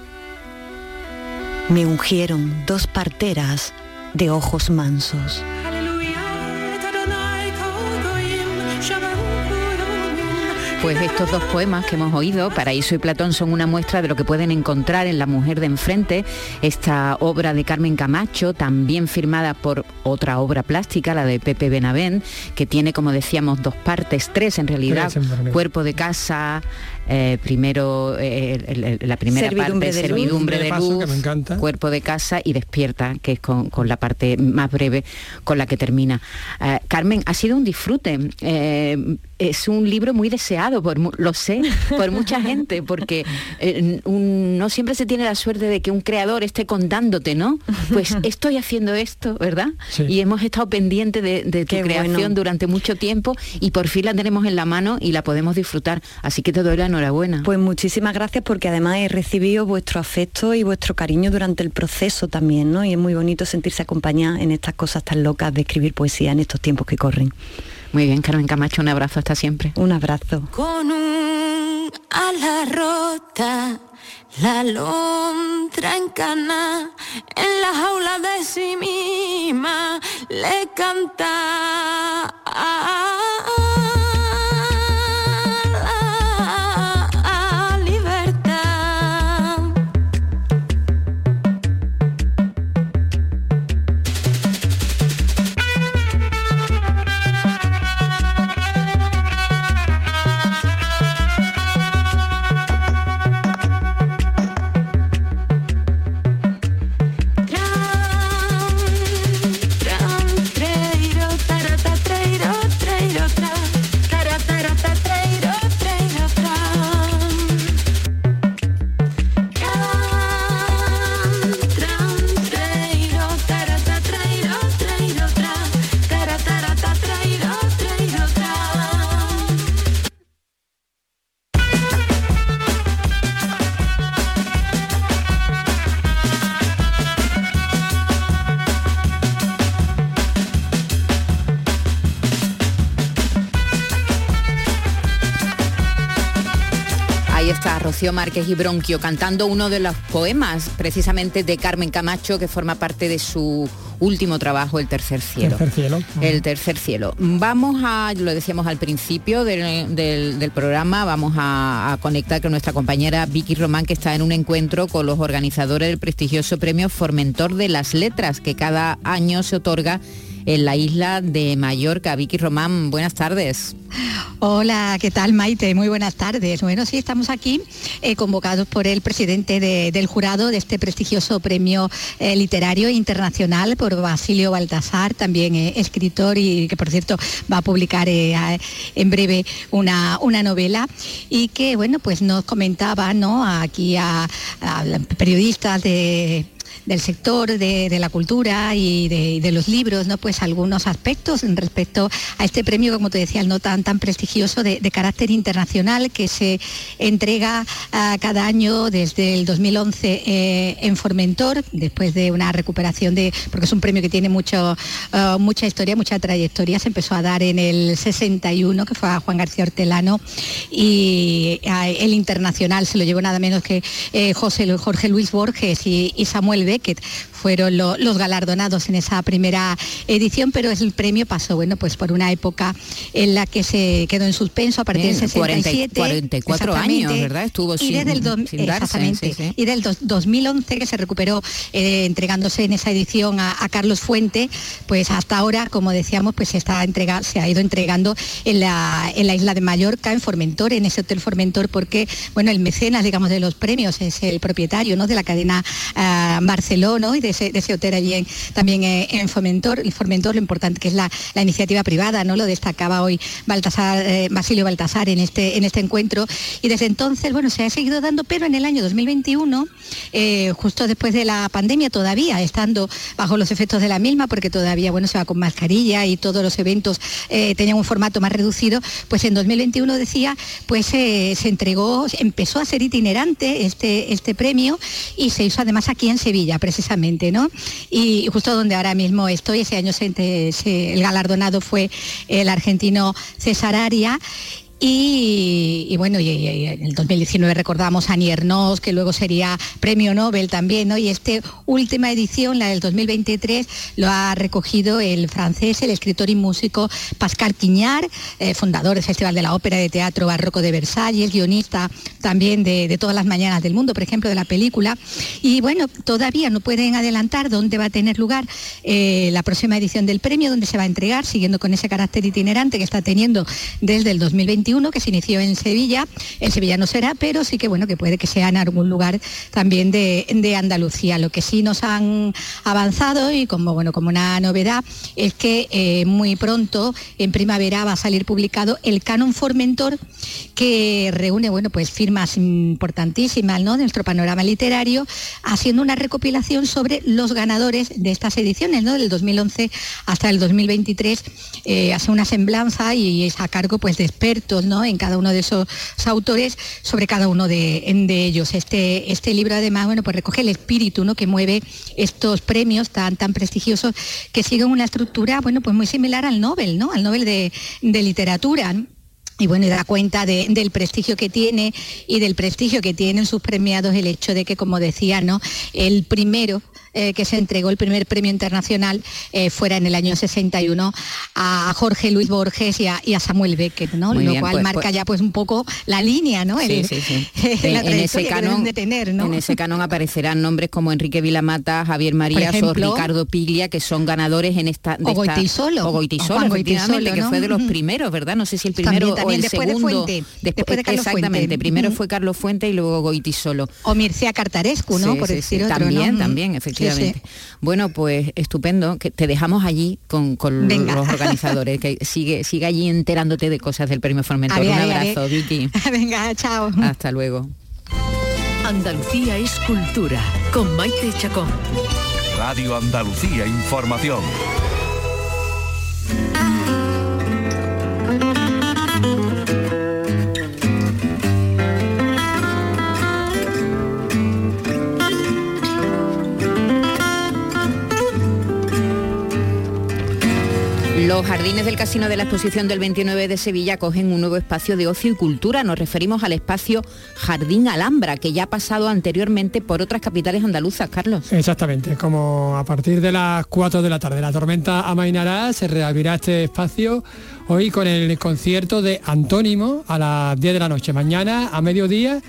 Me ungieron dos parteras de ojos mansos. Pues estos dos poemas que hemos oído, Paraíso y Platón, son una muestra de lo que pueden encontrar en La mujer de enfrente, esta obra de Carmen Camacho, también firmada por otra obra plástica, la de Pepe Benavent, que tiene, como decíamos, dos partes, tres en realidad, cuerpo de casa, eh, primero eh, la primera parte, servidumbre de luz, cuerpo de casa y despierta, que es con, la parte más breve con la que termina. Eh, Carmen, ha sido un disfrute. es un libro muy deseado, por, lo sé, por mucha gente, porque no siempre se tiene la suerte de que un creador esté contándote, ¿no? Pues estoy haciendo esto, ¿verdad? Y hemos estado pendientes de, tu creación durante mucho tiempo y por fin la tenemos en la mano y la podemos disfrutar. Así que te doy la enhorabuena. Pues muchísimas gracias porque además he recibido vuestro afecto y vuestro cariño durante el proceso también, ¿no? Y es muy bonito sentirse acompañada en estas cosas tan locas de escribir poesía en estos tiempos que corren. Muy bien, Carmen Camacho, un abrazo hasta siempre. Un abrazo. Con un ala rota, la lontra encana, en la jaula de sí misma le canta. Rocío Márquez y Bronquio cantando uno de los poemas precisamente de Carmen Camacho que forma parte de su último trabajo, El Tercer Cielo. Tercer cielo. El Tercer Cielo. Vamos a, lo decíamos al principio del, programa, vamos a, conectar con nuestra compañera Vicky Román, que está en un encuentro con los organizadores del prestigioso premio Formentor de las Letras, que cada año se otorga en la isla de Mallorca. Vicky Román, buenas tardes. Hola, ¿qué tal Maite? Muy buenas tardes. Bueno, sí, estamos aquí eh, convocados por el presidente del jurado de este prestigioso premio eh, literario internacional por Basilio Baltasar, también eh, escritor y que por cierto va a publicar en breve una, una novela y que bueno, pues nos comentaba ¿no? aquí a periodistas de del sector de, la cultura y de, los libros, ¿no? Pues algunos aspectos respecto a este premio, como te decía, no tan, tan prestigioso de, carácter internacional que se entrega ah, cada año desde el 2011 eh, en Formentor, después de una recuperación de, porque es un premio que tiene mucho, ah, mucha historia, mucha trayectoria, se empezó a dar en el 61, que fue a Juan García Hortelano, y ah, el internacional se lo llevó nada menos que eh, José, Jorge Luis Borges y, Samuel Beck que fueron los galardonados en esa primera edición, pero el premio pasó, bueno, pues por una época en la que se quedó en suspenso a partir del 67. 44 años, ¿verdad? Estuvo y desde el exactamente, Y del 2011 que se recuperó eh, entregándose en esa edición a, Carlos Fuente, pues hasta ahora, como decíamos, pues se, está entrega, se ha ido entregando en la, en la isla de Mallorca, en Formentor, en ese hotel Formentor, porque, bueno, el mecenas, digamos, de los premios es el propietario, ¿no?, de la cadena uh, Barcelona y de ese, hotel allí también eh, en Fomentor, el lo importante que es la, iniciativa privada, ¿no? Lo destacaba hoy Baltasar, eh, Basilio Baltasar en este, en este encuentro. Y desde entonces, bueno, se ha seguido dando, pero en el año 2021, eh, justo después de la pandemia, todavía estando bajo los efectos de la misma, porque todavía, bueno, se va con mascarilla y todos los eventos tenían un formato más reducido, pues en 2021 decía, pues se entregó, empezó a ser itinerante este, este premio y se hizo además aquí en Sevilla, precisamente, Y justo donde ahora mismo estoy, ese año el galardonado fue el argentino César Aria y, bueno, en el 2019 recordamos a Niernos, que luego sería premio Nobel también, ¿no? Y esta última edición, la del 2023, lo ha recogido el francés, el escritor y músico Pascal Quiñar, eh, fundador del Festival de la Ópera de Teatro Barroco de Versalles, guionista también de, Todas las Mañanas del Mundo, por ejemplo, de la película. Y bueno, todavía no pueden adelantar dónde va a tener lugar eh, la próxima edición del premio, dónde se va a entregar, siguiendo con ese carácter itinerante que está teniendo desde el 2021 que se inició en Sevilla. En Sevilla no será, pero sí que bueno, que puede que sea en algún lugar también de, Andalucía. Lo que sí nos han avanzado y como bueno, como una novedad es que eh, muy pronto, en primavera, va a salir publicado el Canon Formentor, que reúne bueno, pues firmas importantísimas ¿no? de nuestro panorama literario, haciendo una recopilación sobre los ganadores de estas ediciones, ¿no? del 2011 hasta el 2023. Eh, hace una semblanza y es a cargo pues, de expertos en cada uno de esos autores sobre cada uno de, ellos. Este, este libro además bueno, pues recoge el espíritu ¿no? que mueve estos premios tan, tan prestigiosos que siguen una estructura bueno, pues muy similar al Nobel, ¿no? al Nobel de, literatura. y bueno, da cuenta del prestigio que tiene y del prestigio que tienen sus premiados el hecho de que, como decía, ¿no? El primero eh, que se entregó el primer premio internacional eh, fuera en el año 61 a Jorge Luis Borges y a, Samuel Beckett, ¿no? Lo cual pues, marca pues ya pues un poco la línea, ¿no? en, ese canon, En ese canon aparecerán nombres como Enrique Vilamata, Javier Marías o Ricardo Piglia, que son ganadores en esta... De o Goitisolo. O Goitisolo, efectivamente, que fue de los primeros, ¿verdad? No sé si el primero o el segundo. De después, de Carlos exactamente, primero fue Carlos Fuente y luego Goitisolo. O Mircea Cartarescu, ¿no? Por decir otro, También, también, efectivamente bueno, pues estupendo, que te dejamos allí con, los organizadores, que sigue, sigue allí enterándote de cosas del Premio Formentor. Un abrazo, Vicky. Venga, chao. Hasta luego. Andalucía es cultura, con Maite Chacón. Radio Andalucía Información. Los jardines del Casino de la Exposición del 29 de Sevilla cogen un nuevo espacio de ocio y cultura. Nos referimos al espacio Jardín Alhambra, que ya ha pasado anteriormente por otras capitales andaluzas, Carlos. Exactamente, como a partir de las 4 de la tarde la tormenta amainará, se reabrirá este espacio hoy con el concierto de Antónimo a las 10 de la noche. Mañana a mediodía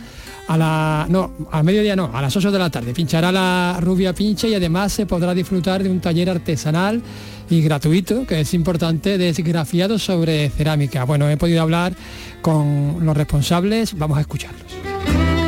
a la no, al mediodía no, a las 8 de la tarde. Pinchará la rubia pincha y además se podrá disfrutar de un taller artesanal y gratuito, que es importante, de esgrafiado sobre cerámica. Bueno, he podido hablar con los responsables, vamos a escucharlos.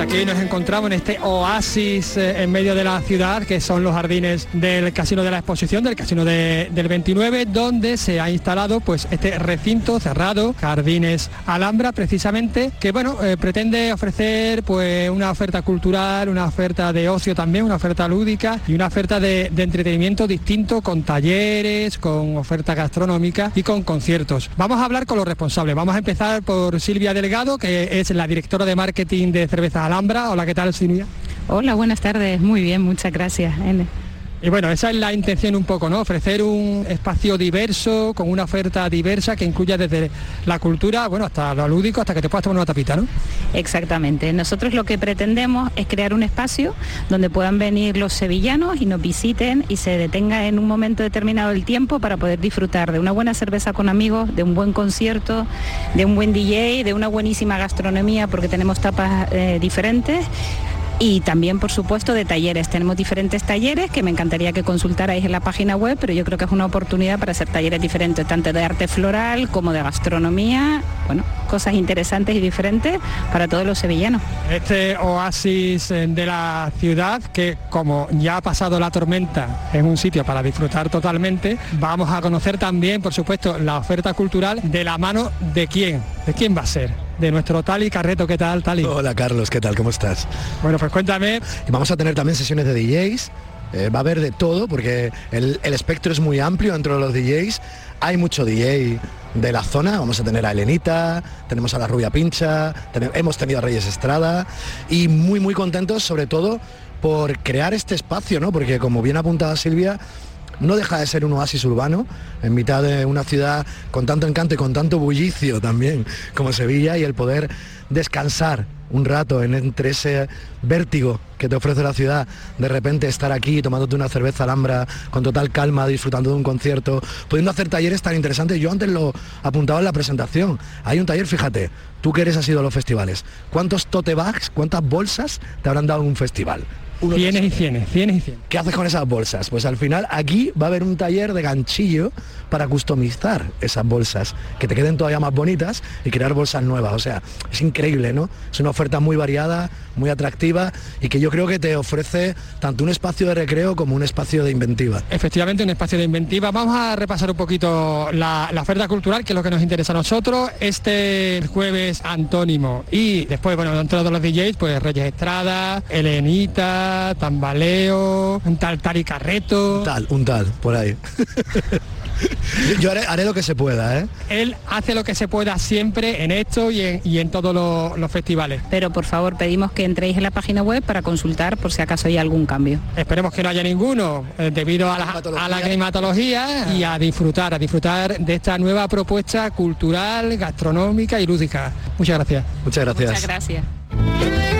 Pues aquí nos encontramos en este oasis eh, en medio de la ciudad, que son los jardines del Casino de la Exposición, del Casino del 29, donde se ha instalado pues este recinto cerrado, Jardines Alhambra, precisamente, que bueno, eh, pretende ofrecer pues una oferta cultural, una oferta de ocio también, una oferta lúdica y una oferta de, entretenimiento distinto con talleres, con oferta gastronómica y con conciertos. Vamos a hablar con los responsables. Vamos a empezar por Silvia Delgado, que es la directora de marketing de cerveza Alhambra. Hola, ¿qué tal, Silvia? Hola, buenas tardes. Muy bien, muchas gracias. Y bueno, esa es la intención un poco, ¿no? Ofrecer un espacio diverso, con una oferta diversa que incluya desde la cultura, bueno, hasta lo lúdico, hasta que te puedas tomar una tapita, ¿no? Exactamente. Nosotros lo que pretendemos es crear un espacio donde puedan venir los sevillanos y nos visiten y se detenga en un momento determinado el tiempo para poder disfrutar de una buena cerveza con amigos, de un buen concierto, de un buen DJ, de una buenísima gastronomía, porque tenemos tapas eh, diferentes y también, por supuesto, de talleres. Tenemos diferentes talleres que me encantaría que consultarais en la página web, pero yo creo que es una oportunidad para hacer talleres diferentes, tanto de arte floral como de gastronomía, bueno, cosas interesantes y diferentes para todos los sevillanos. Este oasis eh, de la ciudad, que como ya ha pasado la tormenta, es un sitio para disfrutar totalmente, vamos a conocer también, por supuesto, la oferta cultural de la mano de quién, de quién va a ser de nuestro Tali Carreto. ¿Qué tal, Tali? Hola, Carlos, ¿qué tal? ¿Cómo estás? Bueno, pues cuéntame. vamos a tener también sesiones de DJs. Eh, va a haber de todo porque el, espectro es muy amplio dentro de los DJs. Hay mucho DJ de la zona, vamos a tener a Elenita, tenemos a la Rubia Pincha, hemos tenido a Reyes Estrada y muy muy contentos sobre todo por crear este espacio, ¿no? Porque como bien apuntaba Silvia, no deja de ser un oasis urbano en mitad de una ciudad con tanto encanto y con tanto bullicio también como Sevilla y el poder descansar un rato en, entre ese vértigo que te ofrece la ciudad, de repente estar aquí tomándote una cerveza alhambra con total calma, disfrutando de un concierto, pudiendo hacer talleres tan interesantes. Yo antes lo apuntaba en la presentación. Hay un taller, fíjate, tú que eres has ido a los festivales. ¿Cuántos tote bags, cuántas bolsas te habrán dado en un festival? Cienes y cienes, cienes y cienes. ¿Qué haces con esas bolsas? Pues al final aquí va a haber un taller de ganchillo para customizar esas bolsas, que te queden todavía más bonitas y crear bolsas nuevas. O sea, es increíble, ¿no? Es una oferta muy variada, muy atractiva y que yo creo que te ofrece tanto un espacio de recreo como un espacio de inventiva. Efectivamente, un espacio de inventiva. Vamos a repasar un poquito la, oferta cultural, que es lo que nos interesa a nosotros. Este jueves antónimo y después, bueno, dentro de los DJs, pues Reyes Estrada, Elenita, tambaleo, un tal Tari Carreto. Un tal, un tal, por ahí. Yo haré, lo que se pueda, ¿eh? Él hace lo que se pueda siempre en esto y en, todos los, festivales. Pero por favor pedimos que entréis en la página web para consultar por si acaso hay algún cambio. Esperemos que no haya ninguno, eh, debido a la, a la climatología y a disfrutar, a disfrutar de esta nueva propuesta cultural, gastronómica y lúdica. Muchas gracias. Muchas gracias. Muchas gracias.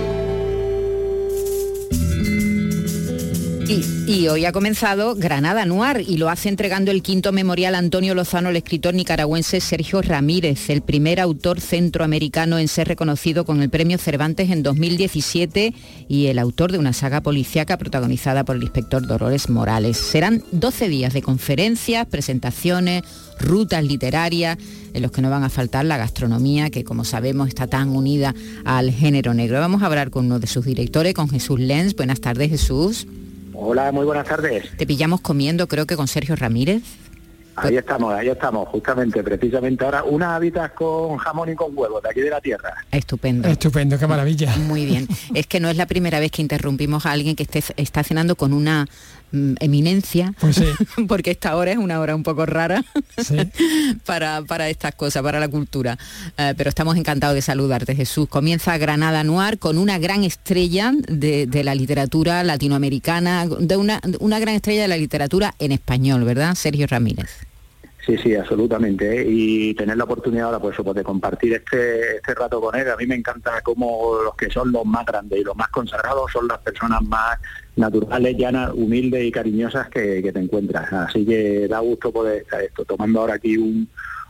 Y, hoy ha comenzado Granada Noir y lo hace entregando el quinto memorial Antonio Lozano el escritor nicaragüense Sergio Ramírez, el primer autor centroamericano en ser reconocido con el premio Cervantes en 2017 y el autor de una saga policíaca protagonizada por el inspector Dolores Morales. Serán 12 días de conferencias, presentaciones, rutas literarias en los que no van a faltar la gastronomía que como sabemos está tan unida al género negro. Vamos a hablar con uno de sus directores, con Jesús Lenz. Buenas tardes Jesús. Hola, muy buenas tardes. Te pillamos comiendo creo que con Sergio Ramírez. Ahí estamos, ahí estamos, justamente, precisamente ahora, unas habitas con jamón y con huevos de aquí de la tierra. Estupendo. Estupendo, qué maravilla. Muy bien. es que no es la primera vez que interrumpimos a alguien que esté, está cenando con una mm, eminencia, pues porque esta hora es una hora un poco rara para, para, estas cosas, para la cultura. Eh, pero estamos encantados de saludarte, Jesús. Comienza Granada Noir con una gran estrella de, de la literatura latinoamericana, de una, una gran estrella de la literatura en español, ¿verdad? Sergio Ramírez. Sí, sí, absolutamente. ¿eh? Y tener la oportunidad ahora pues, pues, de compartir este, este rato con él. A mí me encanta cómo los que son los más grandes y los más consagrados son las personas más naturales, llanas, humildes y cariñosas que, te encuentras. Así que da gusto poder estar esto, tomando ahora aquí un,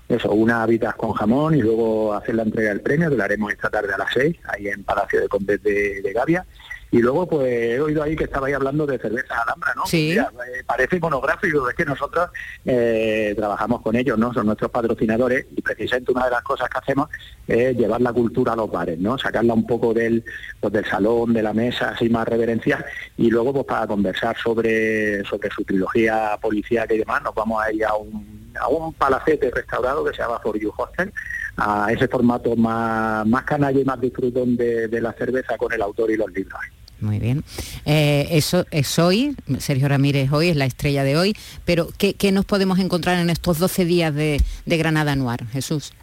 eso, una habitas con jamón y luego hacer la entrega del premio, que la haremos esta tarde a las seis, ahí en Palacio de Condes de, de Gavia. Y luego, pues he oído ahí que estabais hablando de cerveza Alhambra, ¿no? Sí. Eh, parece monográfico, es que nosotros eh, trabajamos con ellos, ¿no? Son nuestros patrocinadores y precisamente una de las cosas que hacemos es llevar la cultura a los bares, ¿no? Sacarla un poco del, pues, del salón, de la mesa, así más reverencia, y luego pues para conversar sobre, sobre su trilogía policíaca y demás, nos vamos a ir a un, a un palacete restaurado que se llama For You Hostel, a ese formato más, más canalla y más disfrutón de, de la cerveza con el autor y los libros. Muy bien. Eh, eso es hoy, Sergio Ramírez hoy es la estrella de hoy, pero ¿qué, qué nos podemos encontrar en estos 12 días de, de Granada Noir, Jesús?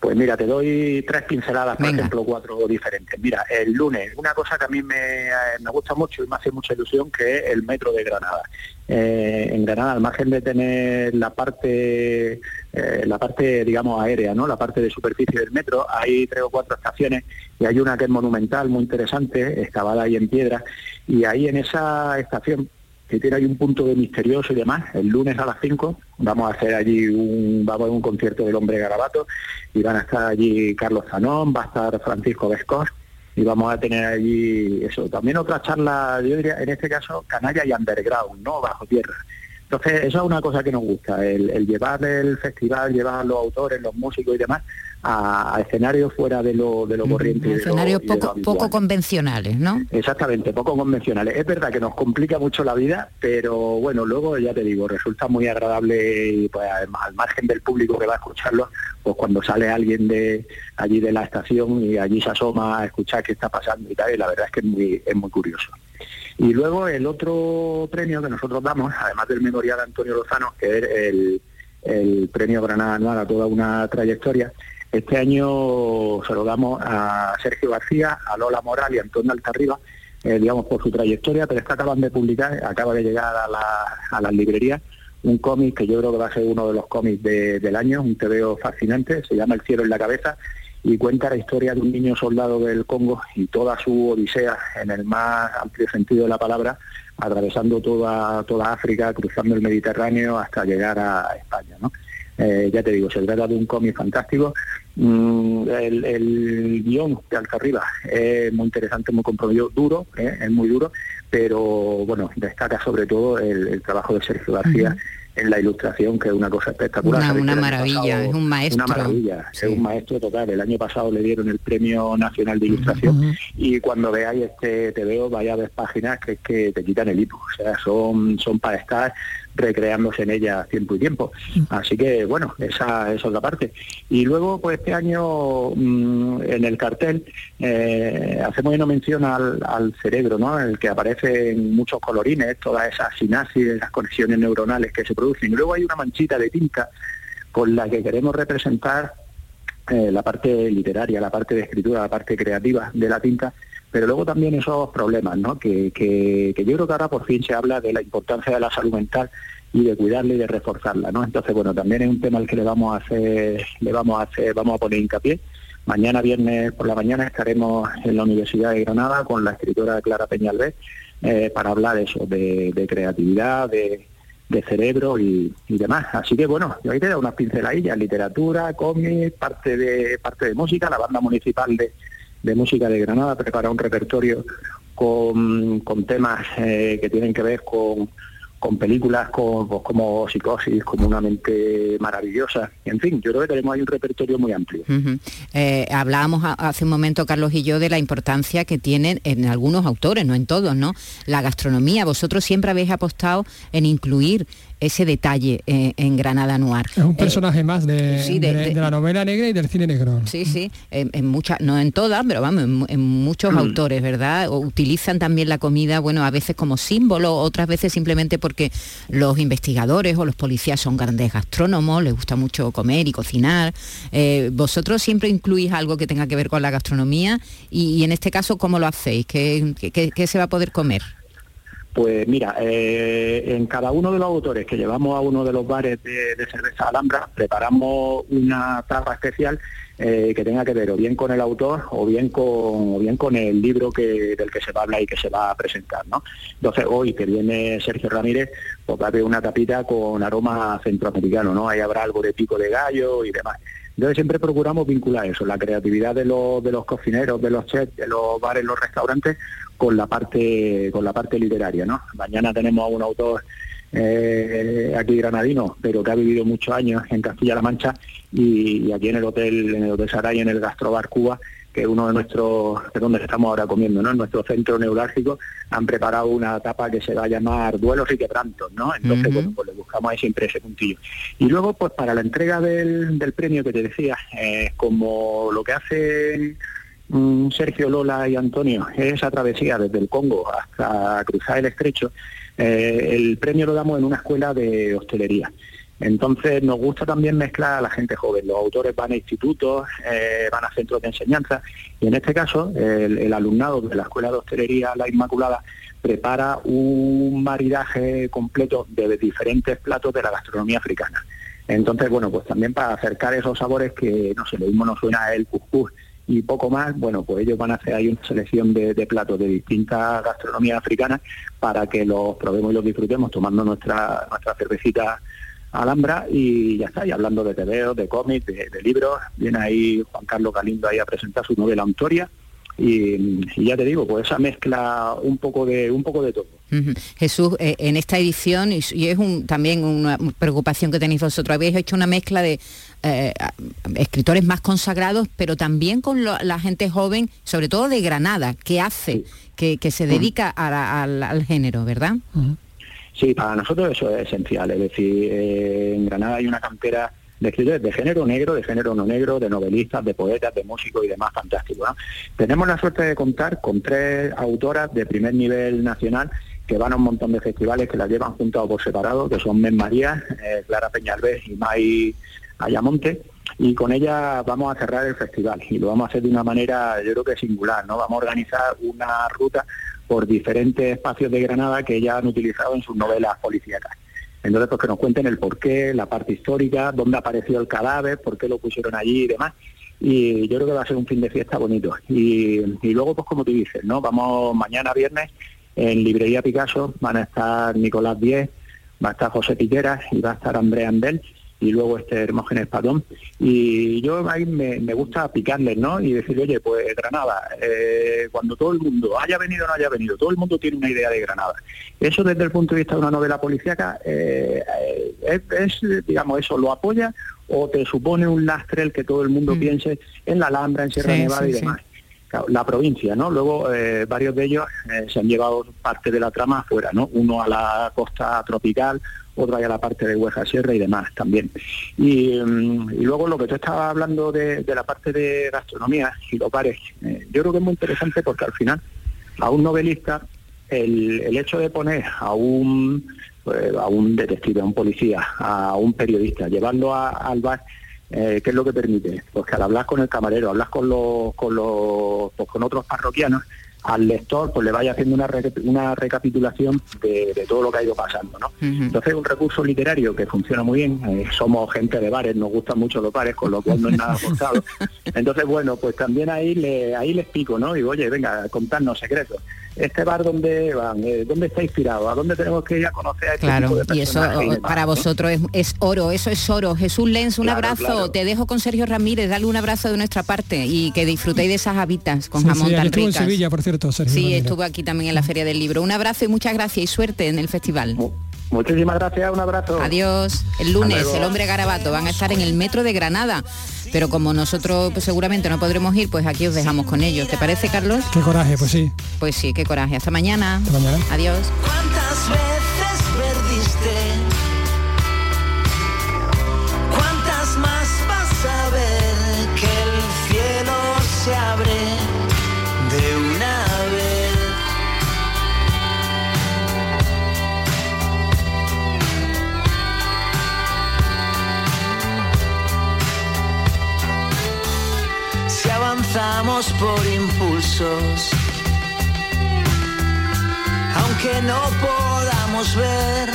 Pues mira, te doy tres pinceladas, por Venga. ejemplo, cuatro diferentes. Mira, el lunes, una cosa que a mí me, eh, me gusta mucho y me hace mucha ilusión, que es el metro de Granada. Eh, en Granada, al margen de tener la parte, eh, la parte, digamos, aérea, ¿no? La parte de superficie del metro, hay tres o cuatro estaciones y hay una que es monumental, muy interesante, excavada ahí en piedra, y ahí en esa estación que tiene ahí un punto de misterioso y demás. El lunes a las 5 vamos a hacer allí un, vamos a un concierto del hombre garabato y van a estar allí Carlos Zanón, va a estar Francisco Vescos y vamos a tener allí eso. También otra charla, yo diría, en este caso, canalla y underground, ¿no? Bajo tierra. Entonces, eso es una cosa que nos gusta, el, el llevar el festival, llevar a los autores, los músicos y demás a, a escenarios fuera de lo, de lo corriente. y de lo- Escenarios poco, poco convencionales, ¿no? Exactamente, poco convencionales. Es verdad que nos complica mucho la vida, pero bueno, luego ya te digo, resulta muy agradable y pues además, al margen del público que va a escucharlo, pues cuando sale alguien de allí de la estación y allí se asoma a escuchar qué está pasando y tal, y la verdad es que es muy, es muy curioso. Y luego el otro premio que nosotros damos, además del memorial de Antonio Lozano, que es el, el premio Granada Anual a toda una trayectoria, este año se lo damos a Sergio García, a Lola Moral y a Antonio Altarriba, eh, digamos, por su trayectoria, pero es que acaban de publicar, acaba de llegar a, la- a las librerías, un cómic que yo creo que va a ser uno de los cómics de- del año, un TVO fascinante, se llama El cielo en la cabeza, y cuenta la historia de un niño soldado del Congo y toda su odisea en el más amplio sentido de la palabra, atravesando toda, toda África, cruzando el Mediterráneo hasta llegar a España. ¿no? Eh, ya te digo, se trata de un cómic fantástico. Mm, el, el guion de Alcarriba es muy interesante, muy comprometido, duro, ¿eh? es muy duro, pero bueno, destaca sobre todo el, el trabajo de Sergio García en la ilustración, que es una cosa espectacular. Una, maravilla, pasado- es un maestro. Una maravilla, es un maestro total. El año pasado le dieron el Premio Nacional de Ilustración y cuando veáis este te veo, vaya a ver páginas que es que te quitan el hipo. O sea, son, son para estar recreándose en ella tiempo y tiempo. Así que bueno, esa, esa es otra parte. Y luego, pues este año mm, en el cartel eh, hacemos una mención al, al cerebro, ¿no? El que aparece en muchos colorines, todas esas sinapsis, las conexiones neuronales que se producen. Y luego hay una manchita de tinta con la que queremos representar eh, la parte literaria, la parte de escritura, la parte creativa de la tinta, pero luego también esos problemas, ¿no? Que, que, que yo creo que ahora por fin se habla de la importancia de la salud mental y de cuidarla y de reforzarla, ¿no? Entonces, bueno, también es un tema al que le vamos a hacer, le vamos a hacer, vamos a poner hincapié. Mañana viernes por la mañana estaremos en la Universidad de Granada con la escritora Clara Peñalver eh, para hablar eso, de, de creatividad, de, de cerebro y, demás. Así que bueno, yo ahí te doy unas pinceladillas, literatura, cómic, parte de, parte de música, la banda municipal de, de música de Granada prepara un repertorio con, con temas eh, que tienen que ver con, con películas con, pues, como Psicosis, como una mente maravillosa. En fin, yo creo que tenemos ahí un repertorio muy amplio. Eh, hablábamos hace un momento, Carlos y yo, de la importancia que tienen en algunos autores, no en todos, ¿no? La gastronomía. Vosotros siempre habéis apostado en incluir ese detalle eh, en Granada Noir. Es un Eh, personaje más de, sí, de- de- de- de la novela negra y del cine negro. Sí, sí, en, en muchas, no en todas, pero vamos, en, mu- en muchos autores, ¿verdad? O utilizan también la comida, bueno, a veces como símbolo, otras veces simplemente porque los investigadores o los policías son grandes gastrónomos, les gusta mucho comer y cocinar. Eh, vosotros siempre incluís algo que tenga que ver con la gastronomía y, y en este caso, ¿cómo lo hacéis? ¿Qué, qué- qué- qué se va a poder comer? Pues mira, eh, en cada uno de los autores que llevamos a uno de los bares de, cerveza Alhambra, preparamos una tapa especial eh, que tenga que ver o bien con el autor o bien con, bien con el libro que, del que se va a hablar y que se va a presentar. ¿no? Entonces hoy que viene Sergio Ramírez, pues va a haber una tapita con aroma centroamericano, ¿no? Ahí habrá algo de pico de gallo y demás. Entonces siempre procuramos vincular eso, la creatividad de los, de los cocineros, de los chefs, de los bares, los restaurantes, con la parte, con la parte literaria, ¿no? Mañana tenemos a un autor eh, aquí granadino, pero que ha vivido muchos años en Castilla-La Mancha y, aquí en el hotel, en el Hotel Saray, en el Gastrobar Cuba, que es uno de nuestros, de donde estamos ahora comiendo, ¿no? En nuestro centro neurálgico han preparado una etapa que se va a llamar Duelos y Quebrantos, ¿no? Entonces, bueno, pues le buscamos ahí siempre ese puntillo. Y luego, pues para la entrega del, premio que te decía, eh, como lo que hace mm, Sergio Lola y Antonio es esa travesía desde el Congo hasta cruzar el estrecho, eh, el premio lo damos en una escuela de hostelería. Entonces nos gusta también mezclar a la gente joven. Los autores van a institutos, eh, van a centros de enseñanza y en este caso el, alumnado de la Escuela de Hostelería La Inmaculada prepara un maridaje completo de diferentes platos de la gastronomía africana. Entonces, bueno, pues también para acercar esos sabores que, no sé, lo mismo nos suena el cuscús y poco más, bueno, pues ellos van a hacer ahí una selección de, platos de distintas gastronomías africanas para que los probemos y los disfrutemos tomando nuestra, nuestra cervecita Alhambra y ya está, y hablando de TVO, de cómics, de, libros, viene ahí Juan Carlos Galindo ahí a presentar su novela Antoria y, ya te digo, pues esa mezcla un poco de un poco de todo. Jesús, eh, en esta edición, y, es un, también una preocupación que tenéis vosotros, habéis hecho una mezcla de eh, escritores más consagrados, pero también con la gente joven, sobre todo de Granada, que hace, que, se dedica al, género, ¿verdad? Sí, para nosotros eso es esencial. Es decir, eh, en Granada hay una cantera de escritores de género negro, de género no negro, de novelistas, de poetas, de músicos y demás fantástico. Tenemos la suerte de contar con tres autoras de primer nivel nacional que van a un montón de festivales que las llevan juntas o por separado, que son Men María, eh, Clara Peñalver y May Ayamonte, y con ella vamos a cerrar el festival y lo vamos a hacer de una manera yo creo que singular, ¿no? Vamos a organizar una ruta por diferentes espacios de Granada que ella han utilizado en sus novelas policíacas. Entonces, pues que nos cuenten el porqué, la parte histórica, dónde apareció el cadáver, por qué lo pusieron allí y demás. Y yo creo que va a ser un fin de fiesta bonito. Y, luego, pues como tú dices, ¿no? Vamos mañana viernes en Librería Picasso, van a estar Nicolás Diez, va a estar José Piqueras y va a estar Andrea Andel y luego este Hermógenes Padón. Y yo ahí me, gusta picarles, ¿no? Y decir, oye, pues Granada, eh, cuando todo el mundo haya venido o no haya venido, todo el mundo tiene una idea de Granada. Eso desde el punto de vista de una novela policíaca eh, eh, es, digamos, eso lo apoya o te supone un lastre el que todo el mundo mm. piense en la Alhambra, en Sierra Nevada y demás. La provincia, ¿no? Luego varios de ellos se han llevado parte de la trama afuera, ¿no? Uno a la costa tropical, otra ya la parte de Hueja Sierra y demás también. Mm, y, luego lo que tú estabas hablando de, la parte de gastronomía y lo pares, eh, yo creo que es muy interesante porque al final a un novelista el, el hecho de poner a un pues, a un detective, a un policía, a un periodista, llevarlo al bar, eh, ¿qué es lo que permite? Pues que al hablar con el camarero, hablas con los, con los, pues, con otros parroquianos, al lector pues le vaya haciendo una, una recapitulación de, todo lo que ha ido pasando. ¿no? Entonces es un recurso literario que funciona muy bien, eh, somos gente de bares, nos gustan mucho los bares, con lo cual no es nada forzado. Entonces, bueno, pues también ahí le, ahí les pico, ¿no? Digo, oye, venga, contadnos secretos este bar donde van, eh, dónde está inspirado, a dónde tenemos que ir a conocer a este claro, y eso para vosotros es, oro, eso es oro. Jesús Lenz, un abrazo, te dejo con Sergio Ramírez, dale un abrazo de nuestra parte y que disfrutéis de esas habitas con jamón sí, tan estuvo en Sevilla, por cierto, Sergio. Sí, estuvo aquí también en la Feria del Libro. Un abrazo y muchas gracias y suerte en el festival. Muchísimas gracias, un abrazo. Adiós. El lunes, el hombre garabato, van a estar en el metro de Granada. Pero como nosotros pues, seguramente no podremos ir, pues aquí os dejamos con ellos. ¿Te parece, Carlos? Qué coraje, pues sí. Pues sí, qué coraje. Hasta mañana. Hasta mañana. Adiós. Avanzamos por impulsos. aunque no podamos ver.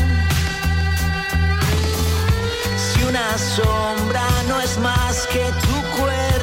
Si una sombra no es más que tu cuerpo